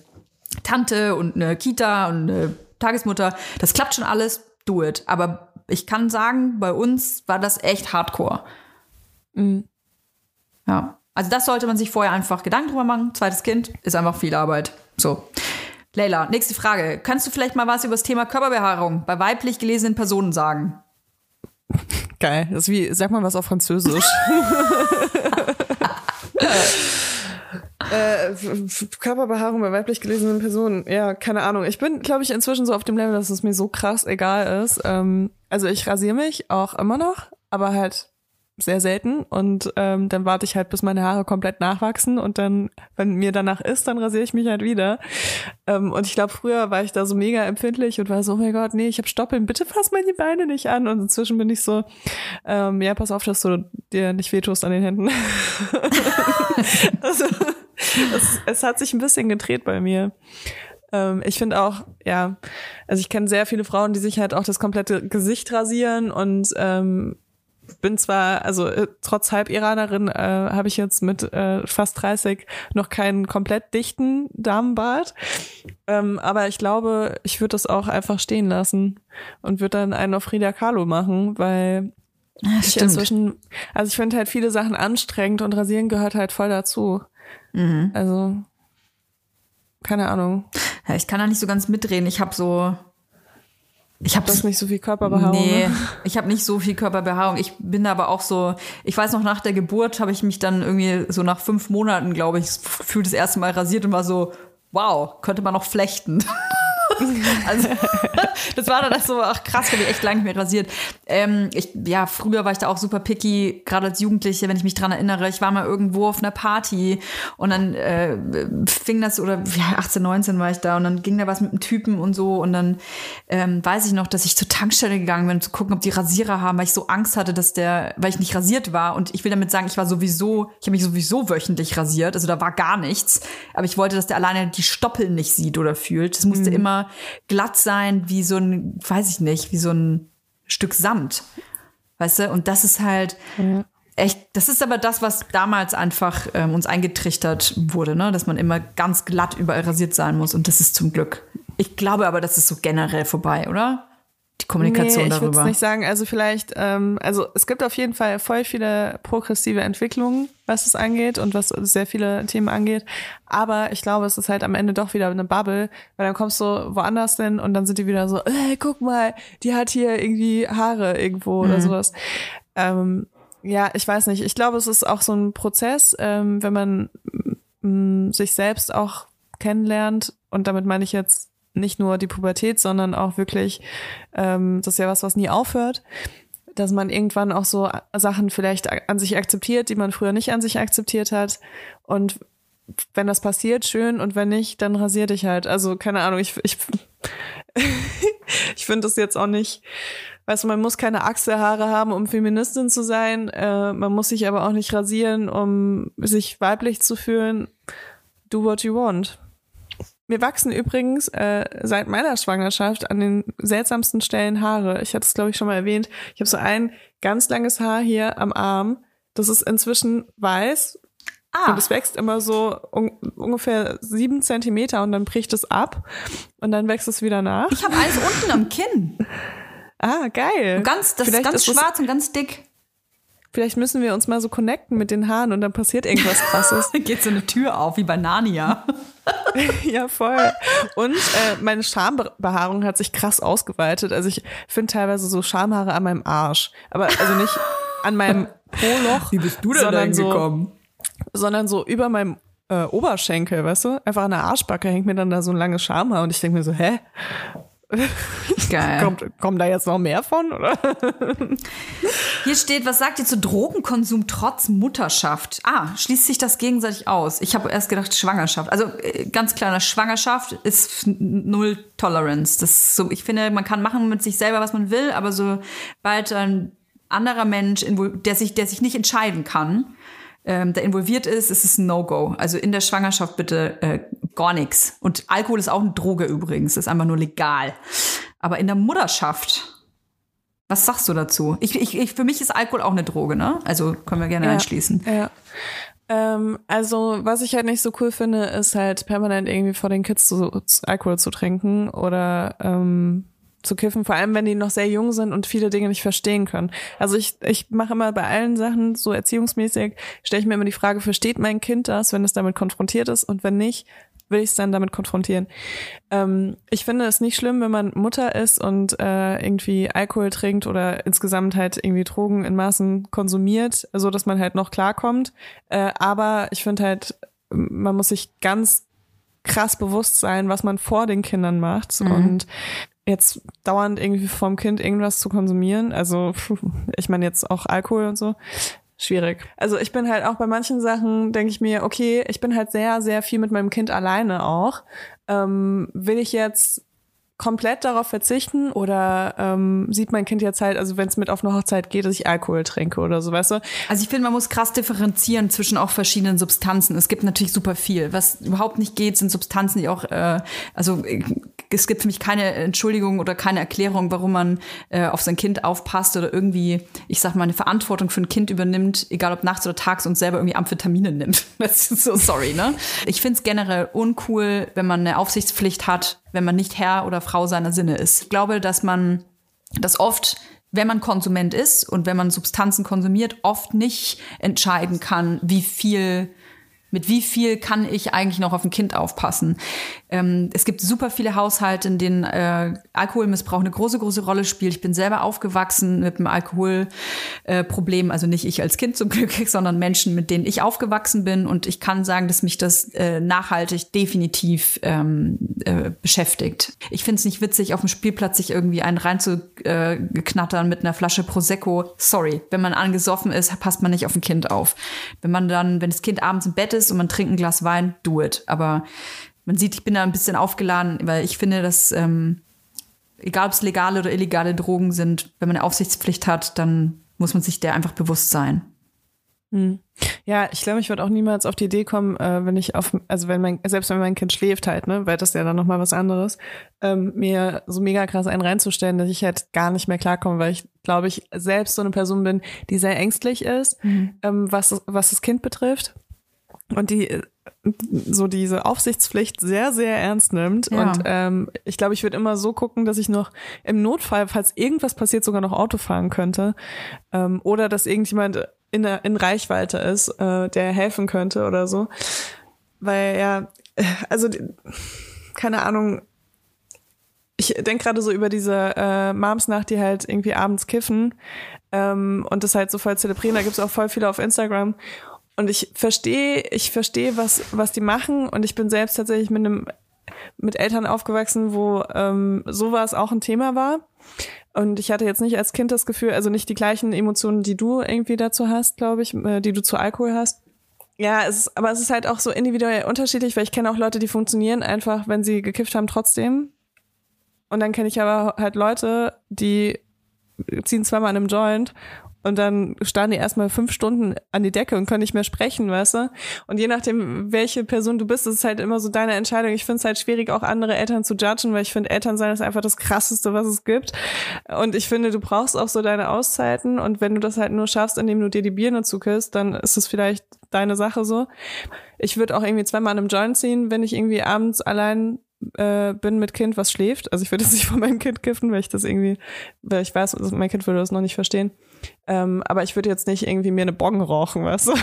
Tante und eine Kita und eine Tagesmutter. Das klappt schon alles, do it. Aber ich kann sagen, bei uns war das echt hardcore. Ja. Also das sollte man sich vorher einfach Gedanken drüber machen. Zweites Kind ist einfach viel Arbeit. So. Leila, nächste Frage. Kannst du vielleicht mal was über das Thema Körperbehaarung bei weiblich gelesenen Personen sagen? Geil. Das ist wie, sag mal was auf Französisch. äh, Körperbehaarung bei weiblich gelesenen Personen. Ja, keine Ahnung. Ich bin, glaube ich, inzwischen so auf dem Level, dass es mir so krass egal ist. Ähm, also ich rasiere mich auch immer noch, aber halt sehr selten und ähm, dann warte ich halt, bis meine Haare komplett nachwachsen und dann, wenn mir danach ist, dann rasiere ich mich halt wieder. Ähm, und ich glaube, früher war ich da so mega empfindlich und war so, oh mein Gott, nee, ich habe Stoppeln, bitte fass mal die Beine nicht an. Und inzwischen bin ich so, ähm, ja, pass auf, dass du dir nicht wehtust an den Händen. also, es, es hat sich ein bisschen gedreht bei mir. Ähm, ich finde auch, ja, also ich kenne sehr viele Frauen, die sich halt auch das komplette Gesicht rasieren und ähm, bin zwar, also äh, trotz Halb-Iranerin äh, habe ich jetzt mit äh, fast 30 noch keinen komplett dichten Damenbart. Ähm, aber ich glaube, ich würde das auch einfach stehen lassen und würde dann einen auf Frida Kahlo machen, weil ich inzwischen, also ich finde halt viele Sachen anstrengend und rasieren gehört halt voll dazu. Also, keine Ahnung. Ja, ich kann da nicht so ganz mitreden. Ich habe so. Ich habe nicht so viel Körperbehaarung. Nee, ne? ich habe nicht so viel Körperbehaarung. Ich bin aber auch so, ich weiß noch, nach der Geburt habe ich mich dann irgendwie so nach fünf Monaten, glaube ich, gefühlt das erste Mal rasiert und war so, wow, könnte man noch flechten. also, das war dann so, ach krass, ich habe echt lange nicht mehr rasiert. Ähm, ich, ja, früher war ich da auch super picky, gerade als Jugendliche, wenn ich mich dran erinnere. Ich war mal irgendwo auf einer Party und dann äh, fing das, oder ja, 18, 19 war ich da und dann ging da was mit einem Typen und so und dann ähm, weiß ich noch, dass ich zur Tankstelle gegangen bin, um zu gucken, ob die Rasierer haben, weil ich so Angst hatte, dass der, weil ich nicht rasiert war und ich will damit sagen, ich war sowieso, ich habe mich sowieso wöchentlich rasiert, also da war gar nichts, aber ich wollte, dass der alleine die Stoppeln nicht sieht oder fühlt. Es musste immer glatt sein, wie so ein, weiß ich nicht, wie so ein Stück Samt. Weißt du? Und das ist halt echt, das ist aber das, was damals einfach ähm, uns eingetrichtert wurde, ne? Dass man immer ganz glatt überall rasiert sein muss. Und das ist zum Glück. Ich glaube aber, das ist so generell vorbei, oder? Die Kommunikation nee, ich würde darüber. es nicht sagen. Also vielleicht, ähm, also es gibt auf jeden Fall voll viele progressive Entwicklungen, was es angeht und was sehr viele Themen angeht. Aber ich glaube, es ist halt am Ende doch wieder eine Bubble, weil dann kommst du woanders hin und dann sind die wieder so, äh, guck mal, die hat hier irgendwie Haare irgendwo oder sowas. Ähm, ja, ich weiß nicht. Ich glaube, es ist auch so ein Prozess, ähm, wenn man m, sich selbst auch kennenlernt. Und damit meine ich jetzt nicht nur die Pubertät, sondern auch wirklich, ähm, das ist ja was, was nie aufhört, dass man irgendwann auch so Sachen vielleicht an sich akzeptiert, die man früher nicht an sich akzeptiert hat. Und wenn das passiert, schön. Und wenn nicht, dann rasier dich halt. Also keine Ahnung, ich, ich, ich finde das jetzt auch nicht, weißt du, man muss keine Achselhaare haben, um Feministin zu sein. Äh, man muss sich aber auch nicht rasieren, um sich weiblich zu fühlen. Do what you want. Mir wachsen übrigens äh, seit meiner Schwangerschaft an den seltsamsten Stellen Haare. Ich hatte es, glaube ich, schon mal erwähnt. Ich habe so ein ganz langes Haar hier am Arm. Das ist inzwischen weiß. ah, Und es wächst immer so un ungefähr sieben Zentimeter und dann bricht es ab. Und dann wächst es wieder nach. ich habe alles unten am Kinn. Ah, geil. Ganz, das ist ganz ist schwarz und ganz dick. Vielleicht müssen wir uns mal so connecten mit den Haaren und dann passiert irgendwas krasses. Da geht so eine Tür auf, wie bei Narnia. ja, voll. Und äh, meine Schambehaarung hat sich krass ausgeweitet. Also ich finde teilweise so Schamhaare an meinem Arsch. Aber also nicht an meinem Po-Loch. Wie bist du denn sondern dahin so, gekommen? Sondern so über meinem äh, Oberschenkel, weißt du? Einfach an der Arschbacke hängt mir dann da so ein langes Schamhaar und ich denke mir so, hä? Geil. Kommt, kommen da jetzt noch mehr von? Oder? Hier steht, was sagt ihr zu Drogenkonsum trotz Mutterschaft? Ah, schließt sich das gegenseitig aus? Ich habe erst gedacht Schwangerschaft. Also äh, ganz klar, Schwangerschaft ist null Tolerance. Das ist so, ich finde, man kann machen mit sich selber, was man will, aber sobald ein anderer Mensch, der sich, der sich nicht entscheiden kann, ähm, der involviert ist, ist es ein No-Go. Also in der Schwangerschaft bitte äh, gar nichts. Und Alkohol ist auch eine Droge übrigens, ist einfach nur legal. Aber in der Mutterschaft, was sagst du dazu? Ich, ich, ich, für mich ist Alkohol auch eine Droge, ne? Also können wir gerne Ja. einschließen. Ja. Ähm, also, was ich halt nicht so cool finde, ist halt permanent irgendwie vor den Kids zu, zu Alkohol zu trinken oder ähm, zu kiffen, vor allem wenn die noch sehr jung sind und viele Dinge nicht verstehen können. Also ich, ich mache immer bei allen Sachen so erziehungsmäßig, stelle ich mir immer die Frage, versteht mein Kind das, wenn es damit konfrontiert ist und wenn nicht, will ich es dann damit konfrontieren. Ähm, ich finde es nicht schlimm, wenn man Mutter ist und äh, irgendwie Alkohol trinkt oder insgesamt halt irgendwie Drogen in Maßen konsumiert, so dass man halt noch klarkommt. Äh, aber ich finde halt, man muss sich ganz krass bewusst sein, was man vor den Kindern macht und jetzt dauernd irgendwie vom Kind irgendwas zu konsumieren, also ich meine jetzt auch Alkohol und so, schwierig. Also ich bin halt auch bei manchen Sachen, denke ich mir, okay, ich bin halt sehr, sehr viel mit meinem Kind alleine auch. Ähm, will ich jetzt komplett darauf verzichten oder ähm, sieht mein Kind jetzt halt, also wenn es mit auf eine Hochzeit geht, dass ich Alkohol trinke oder so, weißt du? Also ich finde, man muss krass differenzieren zwischen auch verschiedenen Substanzen. Es gibt natürlich super viel. Was überhaupt nicht geht, sind Substanzen, die auch, äh, also äh, es gibt für mich keine Entschuldigung oder keine Erklärung, warum man äh, auf sein Kind aufpasst oder irgendwie, ich sag mal, eine Verantwortung für ein Kind übernimmt, egal ob nachts oder tags und selber irgendwie Amphetamine nimmt. Das ist so sorry, ne? Ich finde es generell uncool, wenn man eine Aufsichtspflicht hat, wenn man nicht Herr oder Frau seiner Sinne ist. Ich glaube, dass man das oft wenn man Konsument ist und wenn man Substanzen konsumiert, oft nicht entscheiden kann, wie viel, mit wie viel kann ich eigentlich noch auf ein Kind aufpassen. Ähm, es gibt super viele Haushalte, in denen äh, Alkoholmissbrauch eine große, große Rolle spielt. Ich bin selber aufgewachsen mit einem Alkoholproblem, äh, also nicht ich als Kind zum Glück, sondern Menschen, mit denen ich aufgewachsen bin. Und ich kann sagen, dass mich das äh, nachhaltig definitiv ähm, äh, beschäftigt. Ich finde es nicht witzig, auf dem Spielplatz sich irgendwie einen reinzuknattern mit einer Flasche Prosecco. Sorry, wenn man angesoffen ist, passt man nicht auf ein Kind auf. Wenn man dann, wenn das Kind abends im Bett ist und man trinkt ein Glas Wein, do it. Aber man sieht, ich bin da ein bisschen aufgeladen, weil ich finde, dass ähm, egal ob es legale oder illegale Drogen sind, wenn man eine Aufsichtspflicht hat, dann muss man sich der einfach bewusst sein. Ja, ich glaube, ich würde auch niemals auf die Idee kommen, äh, wenn ich auf, also wenn mein, selbst wenn mein Kind schläft halt, ne, weil das ist ja dann nochmal was anderes, ähm, mir so mega krass einen reinzustellen, dass ich halt gar nicht mehr klarkomme, weil ich, glaube ich, selbst so eine Person bin, die sehr ängstlich ist, ähm, was, was das Kind betrifft. Und die äh, so diese Aufsichtspflicht sehr, sehr ernst nimmt. Ja. Und ähm, ich glaube, ich würde immer so gucken, dass ich noch im Notfall, falls irgendwas passiert, sogar noch Auto fahren könnte. Ähm, oder dass irgendjemand in, der, in Reichweite ist, äh, der helfen könnte oder so. Weil ja, äh, also keine Ahnung, ich denke gerade so über diese äh, Moms nach, die halt irgendwie abends kiffen ähm, und das halt so voll zelebrieren. Da gibt's auch voll viele auf Instagram. Und ich verstehe, ich verstehe, was, was die machen. Und ich bin selbst tatsächlich mit einem mit Eltern aufgewachsen, wo ähm, sowas auch ein Thema war. Und ich hatte jetzt nicht als Kind das Gefühl, also nicht die gleichen Emotionen, die du irgendwie dazu hast, glaube ich, äh, die du zu Alkohol hast. Ja, es ist, aber es ist halt auch so individuell unterschiedlich, weil ich kenne auch Leute, die funktionieren einfach, wenn sie gekifft haben, trotzdem. Und dann kenne ich aber halt Leute, die ziehen zweimal an einem Joint und dann starren die erstmal fünf Stunden an die Decke und können nicht mehr sprechen, weißt du? Und je nachdem, welche Person du bist, ist es halt immer so deine Entscheidung. Ich finde es halt schwierig, auch andere Eltern zu judgen, weil ich finde, Elternsein ist einfach das Krasseste, was es gibt. Und ich finde, du brauchst auch so deine Auszeiten. Und wenn du das halt nur schaffst, indem du dir die Birne zuküsst, dann ist es vielleicht deine Sache so. Ich würde auch irgendwie zweimal an einem Joint ziehen, wenn ich irgendwie abends allein äh, bin mit Kind, was schläft. Also ich würde jetzt nicht von meinem Kind kiffen, weil ich das irgendwie, weil ich weiß, mein Kind würde das noch nicht verstehen. Ähm, aber ich würde jetzt nicht irgendwie mir eine Bong rauchen, weißt du?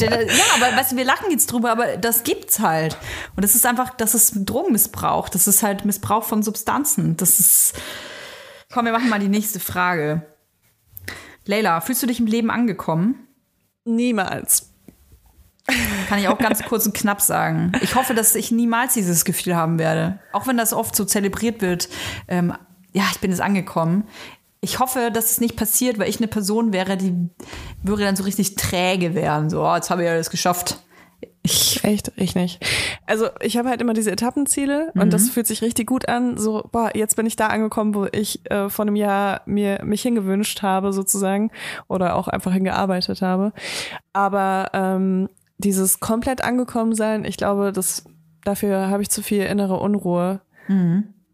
ja, aber weißt du, wir lachen jetzt drüber, aber das gibt's halt. Und das ist einfach, das ist Drogenmissbrauch. Das ist halt Missbrauch von Substanzen. Das ist. Komm, wir machen mal die nächste Frage. Leila, fühlst du dich im Leben angekommen? Niemals. Kann ich auch ganz kurz und knapp sagen. Ich hoffe, dass ich niemals dieses Gefühl haben werde. Auch wenn das oft so zelebriert wird. Ähm, ja, ich bin jetzt angekommen. Ich hoffe, dass es nicht passiert, weil ich eine Person wäre, die würde dann so richtig träge werden. So, oh, jetzt habe ich ja das geschafft. Ich, Echt, ich nicht. Also ich habe halt immer diese Etappenziele und das fühlt sich richtig gut an. So, boah, jetzt bin ich da angekommen, wo ich äh, vor einem Jahr mir mich hingewünscht habe sozusagen oder auch einfach hingearbeitet habe. Aber ähm, dieses komplett angekommen sein, ich glaube, das dafür habe ich zu viel innere Unruhe.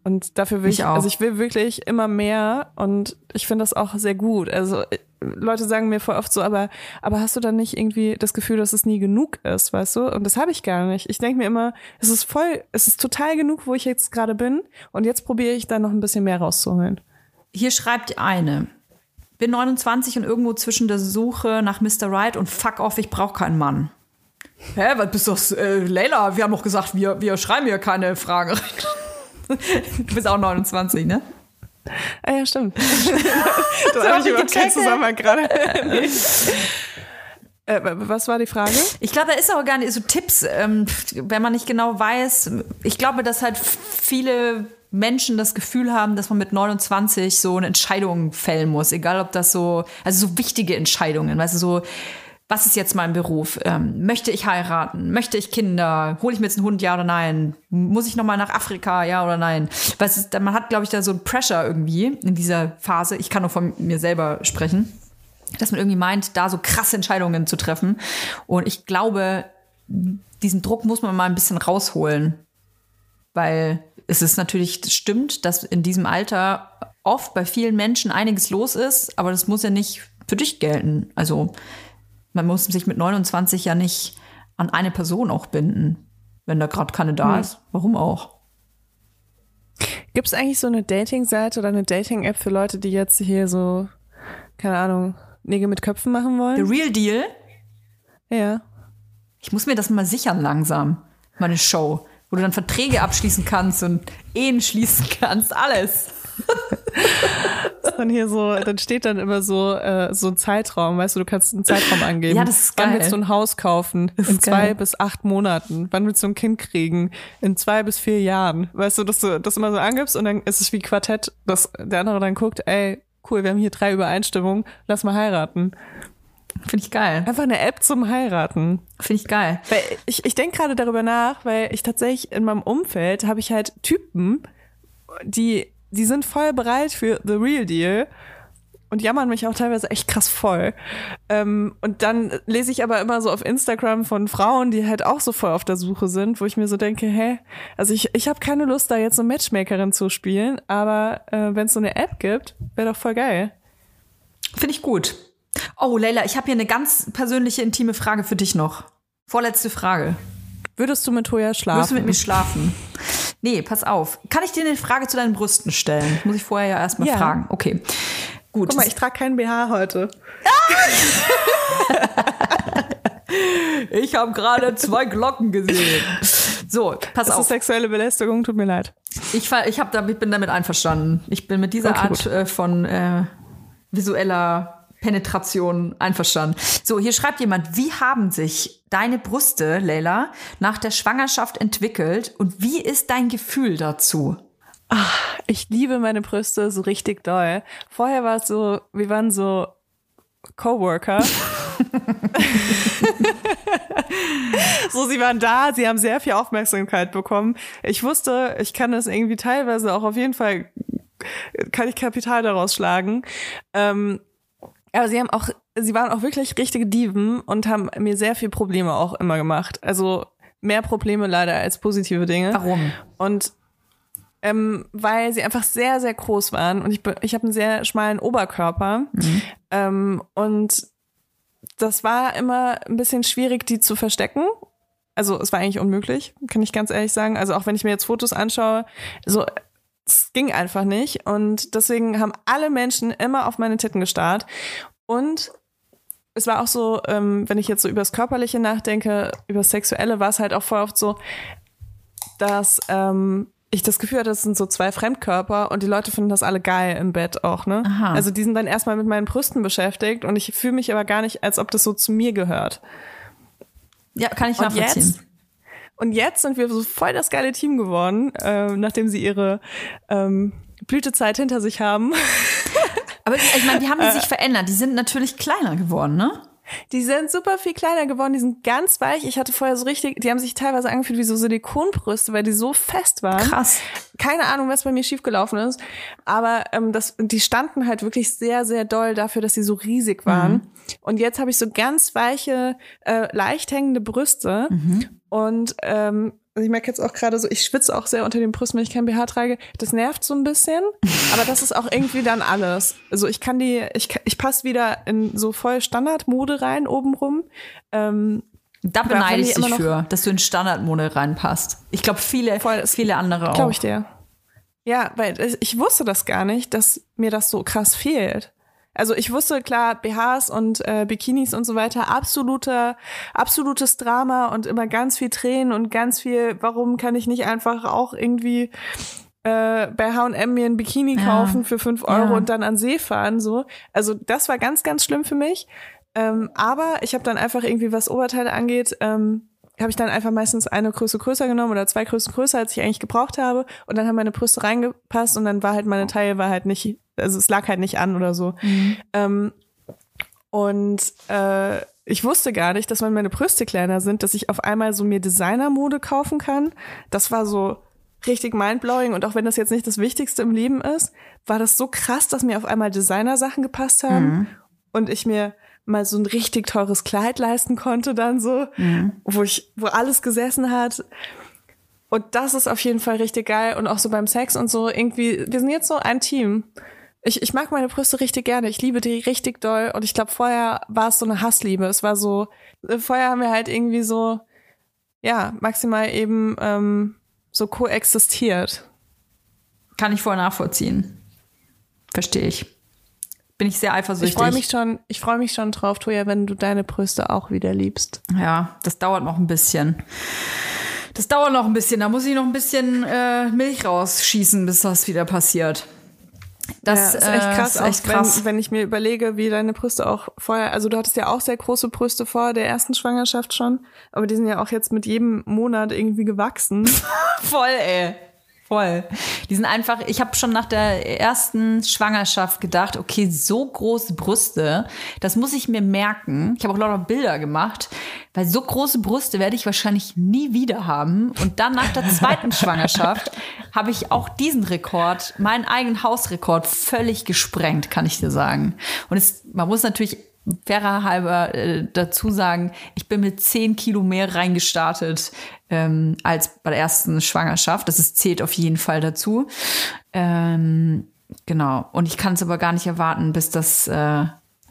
Und dafür will Ich ich, auch. also ich will wirklich immer mehr und ich finde das auch sehr gut. Also äh, Leute sagen mir voll oft so, aber, aber hast du dann nicht irgendwie das Gefühl, dass es nie genug ist, weißt du? Und das habe ich gar nicht. Ich denke mir immer, es ist voll, es ist total genug, wo ich jetzt gerade bin und jetzt probiere ich da noch ein bisschen mehr rauszuholen. hier schreibt eine. Bin 29 und irgendwo zwischen der Suche nach Mr. Right und fuck off, ich brauche keinen Mann. Hä, was bist du? Äh, Leila, wir haben doch gesagt, wir, wir schreiben hier keine Fragen. Du bist auch 29, ne? Ah ja, stimmt. da habe ich überhaupt keinen Zusammenhang gerade. nee. äh, was war die Frage? Ich glaube, da ist auch gar nicht so Tipps, ähm, wenn man nicht genau weiß. Ich glaube, dass halt viele Menschen das Gefühl haben, dass man mit 29 so eine Entscheidung fällen muss. Egal, ob das so, also so wichtige Entscheidungen, weißt du, so, was ist jetzt mein Beruf? Ähm, möchte ich heiraten? Möchte ich Kinder? Hole ich mir jetzt einen Hund, ja oder nein? Muss ich nochmal nach Afrika, ja oder nein? Weißt du, man hat, glaube ich, da so ein Pressure irgendwie in dieser Phase. Ich kann nur von mir selber sprechen dass man irgendwie meint, da so krasse Entscheidungen zu treffen. Und ich glaube, diesen Druck muss man mal ein bisschen rausholen. Weil es ist natürlich, das stimmt, dass in diesem Alter oft bei vielen Menschen einiges los ist, aber das muss ja nicht für dich gelten. Also man muss sich mit 29 ja nicht an eine Person auch binden, wenn da gerade keine da ist. Warum auch? Gibt es eigentlich so eine Dating-Seite oder eine Dating-App für Leute, die jetzt hier so, keine Ahnung, Nägel mit Köpfen machen The wollen? Real Deal, Ja. ich muss mir das mal sichern langsam, meine Show, wo du dann Verträge abschließen kannst und Ehen schließen kannst, alles. Dann hier so, dann steht dann immer so, äh, so ein Zeitraum, weißt du, du kannst einen Zeitraum angeben. Ja, das ist Wann geil. willst du ein Haus kaufen? ist In zwei geil. bis acht Monaten. Wann willst du ein Kind kriegen? In zwei bis vier Jahren. Weißt du, dass du das immer so angibst und dann ist es wie Quartett, dass der andere dann guckt, ey, cool, wir haben hier drei Übereinstimmungen, lass mal heiraten. Finde ich geil. Einfach eine App zum Heiraten. Finde ich geil. Weil ich, ich denke gerade darüber nach, weil ich tatsächlich in meinem Umfeld habe ich halt Typen, die, die sind voll bereit für The Real Deal und jammern mich auch teilweise echt krass voll. Ähm, und dann lese ich aber immer so auf Instagram von Frauen, die halt auch so voll auf der Suche sind, wo ich mir so denke, hä, also ich, ich habe keine Lust, da jetzt so Matchmakerin zu spielen, aber äh, wenn es so eine App gibt, wäre doch voll geil. Finde ich gut. Oh, Leila, ich habe hier eine ganz persönliche, intime Frage für dich noch. Vorletzte Frage. Würdest du mit Toya schlafen? Wirst du mit mir schlafen? Nee, pass auf. Kann ich dir eine Frage zu deinen Brüsten stellen? Muss ich vorher ja erstmal Ja. fragen. Okay. Gut. Guck mal, ich trage keinen BH heute. ich habe gerade zwei Glocken gesehen. So, pass Das ist auf. sexuelle Belästigung, tut mir leid. Ich, ich, damit, bin damit einverstanden. Ich bin mit dieser Okay, Art äh, von äh, visueller Penetration einverstanden. So, hier schreibt jemand, wie haben sich deine Brüste, Leila, nach der Schwangerschaft entwickelt und wie ist dein Gefühl dazu? Ich liebe meine Brüste so richtig doll. Vorher war es so, wir waren so Coworker. so, sie waren da, sie haben sehr viel Aufmerksamkeit bekommen. Ich wusste, ich kann das irgendwie teilweise auch auf jeden Fall, kann ich Kapital daraus schlagen. Ähm, aber sie haben auch, sie waren auch wirklich richtige Diven und haben mir sehr viel Probleme auch immer gemacht. Also mehr Probleme leider als positive Dinge. Warum? Und ähm, weil sie einfach sehr, sehr groß waren und ich, ich habe einen sehr schmalen Oberkörper. Ähm, und das war immer ein bisschen schwierig, die zu verstecken. Also es war eigentlich unmöglich, kann ich ganz ehrlich sagen. Also auch wenn ich mir jetzt Fotos anschaue, so es ging einfach nicht. Und deswegen haben alle Menschen immer auf meine Titten gestarrt. Und es war auch so, ähm, wenn ich jetzt so übers Körperliche nachdenke, übers Sexuelle, war es halt auch voll oft so, dass ähm, ich das Gefühl hatte, das sind so zwei Fremdkörper und die Leute finden das alle geil im Bett auch, ne? Aha. Also die sind dann erstmal mit meinen Brüsten beschäftigt und ich fühle mich aber gar nicht, als ob das so zu mir gehört. Ja, kann ich Und nachvollziehen. jetzt? Und jetzt sind wir so voll das geile Team geworden, äh, nachdem sie ihre ähm, Blütezeit hinter sich haben. Aber ich meine, die haben die sich verändert. Die sind natürlich kleiner geworden, ne? Die sind super viel kleiner geworden, die sind ganz weich. Ich hatte vorher so richtig, die haben sich teilweise angefühlt wie so Silikonbrüste, weil die so fest waren. Krass. Keine Ahnung, was bei mir schiefgelaufen ist. Aber ähm, das, die standen halt wirklich sehr, sehr doll dafür, dass sie so riesig waren. Und jetzt habe ich so ganz weiche, äh, leicht hängende Brüste. Und ähm, also ich merke jetzt auch gerade so, ich schwitze auch sehr unter den Brüsten, wenn ich kein BH trage. Das nervt so ein bisschen, aber das ist auch irgendwie dann alles. Also ich kann die, ich, ich passe wieder in so voll Standardmode rein obenrum. Ähm, Da beneide ich dich für, dass du in Standardmode reinpasst. Ich glaube, viele, Voll, viele andere auch. Glaube ich dir. Ja, weil es- ich wusste das gar nicht, dass mir das so krass fehlt. Also ich wusste klar, BHs und äh, Bikinis und so weiter, absoluter, absolutes Drama und immer ganz viel Tränen und ganz viel, warum kann ich nicht einfach auch irgendwie äh, bei H&M mir ein Bikini Ja. kaufen für fünf Euro Ja. und dann an See fahren, so. Also das war ganz, ganz schlimm für mich. Ähm, aber ich habe dann einfach irgendwie, was Oberteile angeht, ähm, habe ich dann einfach meistens eine Größe größer genommen oder zwei Größen größer, als ich eigentlich gebraucht habe. Und dann haben meine Brüste reingepasst und dann war halt meine Taille war halt nicht, also es lag halt nicht an oder so. Ähm, und äh, ich wusste gar nicht, dass wenn meine Brüste kleiner sind, dass ich auf einmal so mir Designermode kaufen kann. Das war so richtig mindblowing und auch wenn das jetzt nicht das Wichtigste im Leben ist, war das so krass, dass mir auf einmal Designersachen gepasst haben und ich mir mal so ein richtig teures Kleid leisten konnte dann so, wo ich, wo alles gesessen hat. Und das ist auf jeden Fall richtig geil und auch so beim Sex und so irgendwie, wir sind jetzt so ein Team. Ich, ich mag meine Brüste richtig gerne. Ich liebe die richtig doll. Und ich glaube, vorher war es so eine Hassliebe. Es war so, äh, vorher haben wir halt irgendwie so, ja, maximal eben ähm, so koexistiert. Kann ich voll nachvollziehen. Verstehe ich. Bin ich sehr eifersüchtig. Ich freue mich schon, ich freue mich schon drauf, Toja, wenn du deine Brüste auch wieder liebst. Ja, das dauert noch ein bisschen. Das dauert noch ein bisschen. Da muss ich noch ein bisschen äh, Milch rausschießen, bis das wieder passiert. Das ja, ist echt äh, krass, ist echt auch krass. Wenn, wenn ich mir überlege, wie deine Brüste auch vorher, also du hattest ja auch sehr große Brüste vor der ersten Schwangerschaft schon, aber die sind ja auch jetzt mit jedem Monat irgendwie gewachsen. Voll, ey. Voll. Die sind einfach, ich habe schon nach der ersten Schwangerschaft gedacht, okay, so große Brüste, das muss ich mir merken. Ich habe auch lauter Bilder gemacht, weil so große Brüste werde ich wahrscheinlich nie wieder haben. Und dann nach der zweiten Schwangerschaft habe ich auch diesen Rekord, meinen eigenen Hausrekord, völlig gesprengt, kann ich dir sagen. Und es, man muss natürlich fairer halber äh, dazu sagen, ich bin mit 10 Kilo mehr reingestartet ähm, als bei der ersten Schwangerschaft. Das ist, zählt auf jeden Fall dazu. Ähm, genau. Und ich kann es aber gar nicht erwarten, bis das, äh,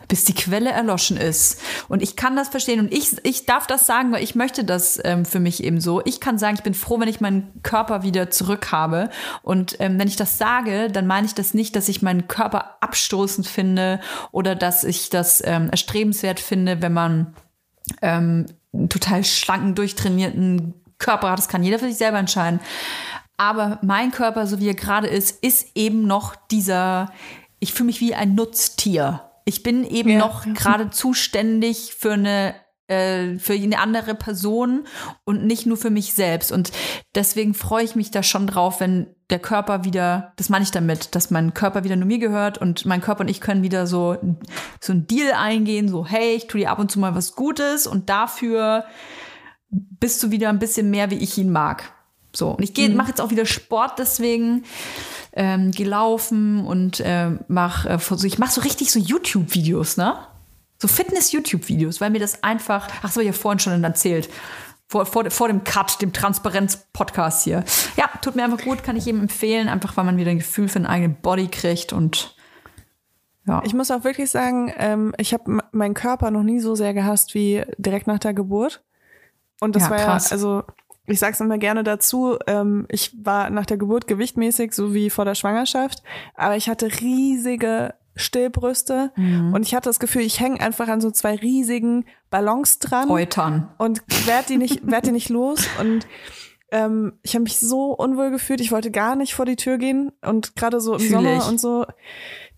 bis die Quelle erloschen ist. Und ich kann das verstehen. Und ich, ich darf das sagen, weil ich möchte das ähm, für mich eben so. Ich kann sagen, ich bin froh, wenn ich meinen Körper wieder zurück habe. Und ähm, wenn ich das sage, dann meine ich das nicht, dass ich meinen Körper abstoßend finde oder dass ich das ähm, erstrebenswert finde, wenn man ähm, total schlanken, durchtrainierten Körper hat. Das kann jeder für sich selber entscheiden. Aber mein Körper, so wie er gerade ist, ist eben noch dieser, ich fühle mich wie ein Nutztier. Ich bin eben Ja. noch gerade zuständig für eine äh, für eine andere Person und nicht nur für mich selbst. Und deswegen freue ich mich da schon drauf, wenn der Körper wieder, das meine ich damit, dass mein Körper wieder nur mir gehört und mein Körper und ich können wieder so, so ein Deal eingehen, so, hey, ich tue dir ab und zu mal was Gutes und dafür bist du wieder ein bisschen mehr, wie ich ihn mag. So, und ich gehe, mache jetzt auch wieder Sport deswegen, ähm, gehe laufen und ähm, mach, äh, so, ich mache so richtig so YouTube-Videos, ne? So Fitness-YouTube-Videos, weil mir das einfach, ach, das habe ich ja vorhin schon erzählt, vor, vor, vor dem Cut, dem Transparenz-Podcast hier. Ja, tut mir einfach gut, kann ich jedem empfehlen, einfach weil man wieder ein Gefühl für einen eigenen Body kriegt und ja. Ich muss auch wirklich sagen, ähm, ich habe meinen Körper noch nie so sehr gehasst wie direkt nach der Geburt. Und das Ja, war krass. ja, also ich sag's immer gerne dazu, ähm, ich war nach der Geburt gewichtmäßig, so wie vor der Schwangerschaft, aber ich hatte riesige Stillbrüste und ich hatte das Gefühl, ich hänge einfach an so zwei riesigen Ballons dran Eutern. und werd die nicht, werd die nicht los und ähm, ich habe mich so unwohl gefühlt, ich wollte gar nicht vor die Tür gehen und gerade so im Fühl Sommer ich. und so,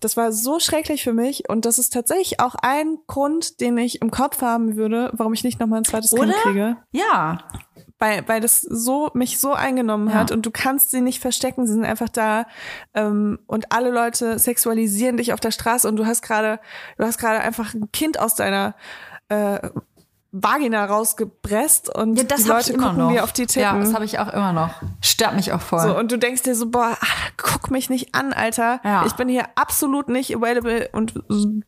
das war so schrecklich für mich und das ist tatsächlich auch ein Grund, den ich im Kopf haben würde, warum ich nicht nochmal ein zweites Oder? Kind kriege Ja. weil, weil das so mich so eingenommen hat Ja. und du kannst sie nicht verstecken, sie sind einfach da ähm, und alle Leute sexualisieren dich auf der Straße und du hast gerade du hast gerade einfach ein Kind aus deiner äh, Vagina rausgepresst und Ja, das die Leute gucken noch. dir auf die Titten. Ja, das habe ich auch immer noch. Stört mich auch voll. so, und du denkst dir so, boah, ah, guck mich nicht an, Alter. Ja. Ich bin hier absolut nicht available und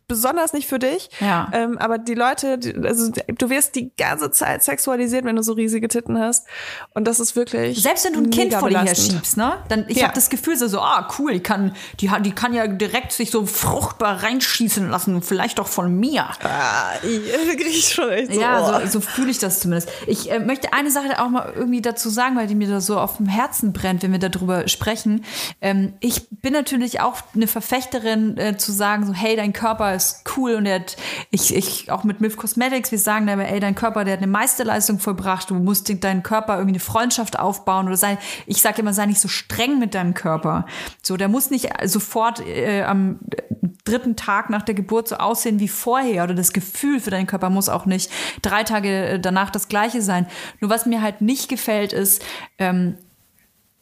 besonders nicht für dich. Ja. Ähm, aber die Leute, die, also du wirst die ganze Zeit sexualisiert, wenn du so riesige Titten hast. Und das ist wirklich. Selbst wenn du ein Kind vor dir her schiebst, ne? Dann ich Ja. habe das Gefühl so, so, ah, cool, die kann, die, die kann ja direkt sich so fruchtbar reinschießen lassen, vielleicht doch von mir. Ah, ich krieg ich schon echt so. Ja, oh. so, so fühle ich das zumindest. Ich äh, möchte eine Sache auch mal irgendwie dazu sagen, weil die mir da so auf dem Herzen brennt, wenn wir darüber sprechen. Ähm, ich bin natürlich auch eine Verfechterin äh, zu sagen, so, hey, dein Körper ist cool und der hat, ich, ich, auch mit Milf Cosmetics, wir sagen aber, ey, dein Körper, der hat eine Meisterleistung vollbracht, du musst deinen Körper irgendwie eine Freundschaft aufbauen oder sei, ich sage immer, sei nicht so streng mit deinem Körper. So, der muss nicht sofort äh, am dritten Tag nach der Geburt so aussehen wie vorher oder das Gefühl für deinen Körper muss auch nicht drei Tage äh, danach das gleiche sein. Nur was mir halt nicht gefällt ist, ähm,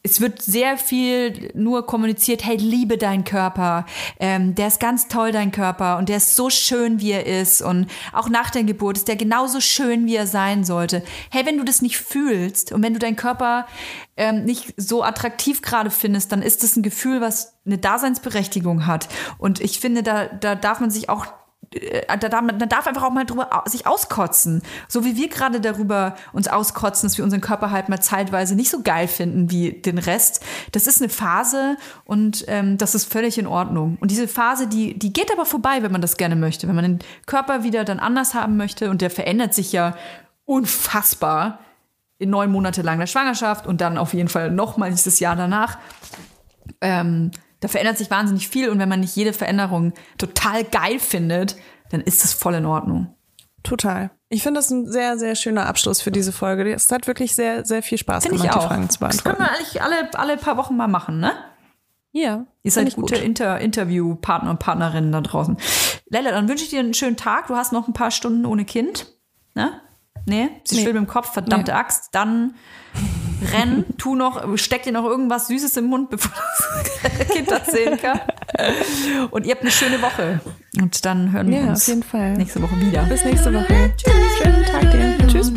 es wird sehr viel nur kommuniziert, hey, liebe deinen Körper, ähm, der ist ganz toll, dein Körper, und der ist so schön, wie er ist, und auch nach der Geburt ist der genauso schön, wie er sein sollte. Hey, wenn du das nicht fühlst und wenn du deinen Körper ähm, nicht so attraktiv gerade findest, dann ist das ein Gefühl, was eine Daseinsberechtigung hat. Und ich finde, da, da darf man sich auch da darf, man da darf einfach auch mal drüber sich auskotzen. So wie wir gerade darüber uns auskotzen, dass wir unseren Körper halt mal zeitweise nicht so geil finden wie den Rest. Das ist eine Phase und ähm, das ist völlig in Ordnung. Und diese Phase, die, die geht aber vorbei, wenn man das gerne möchte. Wenn man den Körper wieder dann anders haben möchte und der verändert sich ja unfassbar in neun Monate lang der Schwangerschaft und dann auf jeden Fall nochmal dieses Jahr danach ähm, da verändert sich wahnsinnig viel und wenn man nicht jede Veränderung total geil findet, dann ist das voll in Ordnung. Total. Ich finde das ein sehr, sehr schöner Abschluss für diese Folge. Es hat wirklich sehr, sehr viel Spaß Finde ich gemacht, die auch. Fragen zu Das können beantworten. wir eigentlich alle, alle paar Wochen mal machen, ne? Ja, Ihr find seid gute Inter Interviewpartner und Partnerinnen da draußen. Leila, dann wünsche ich dir einen schönen Tag. Du hast noch ein paar Stunden ohne Kind. Ne? Nee? Sie Nee. schwillt im Kopf, verdammte Nee. Axt. Dann renn, tu noch, steck dir noch irgendwas Süßes im Mund, bevor das Kind erzählen kann. Und ihr habt eine schöne Woche. Und dann hören wir Ja, uns auf jeden Fall. nächste Woche wieder. Bis nächste Woche. Tschüss. Schönen Tag dir. Tschüss.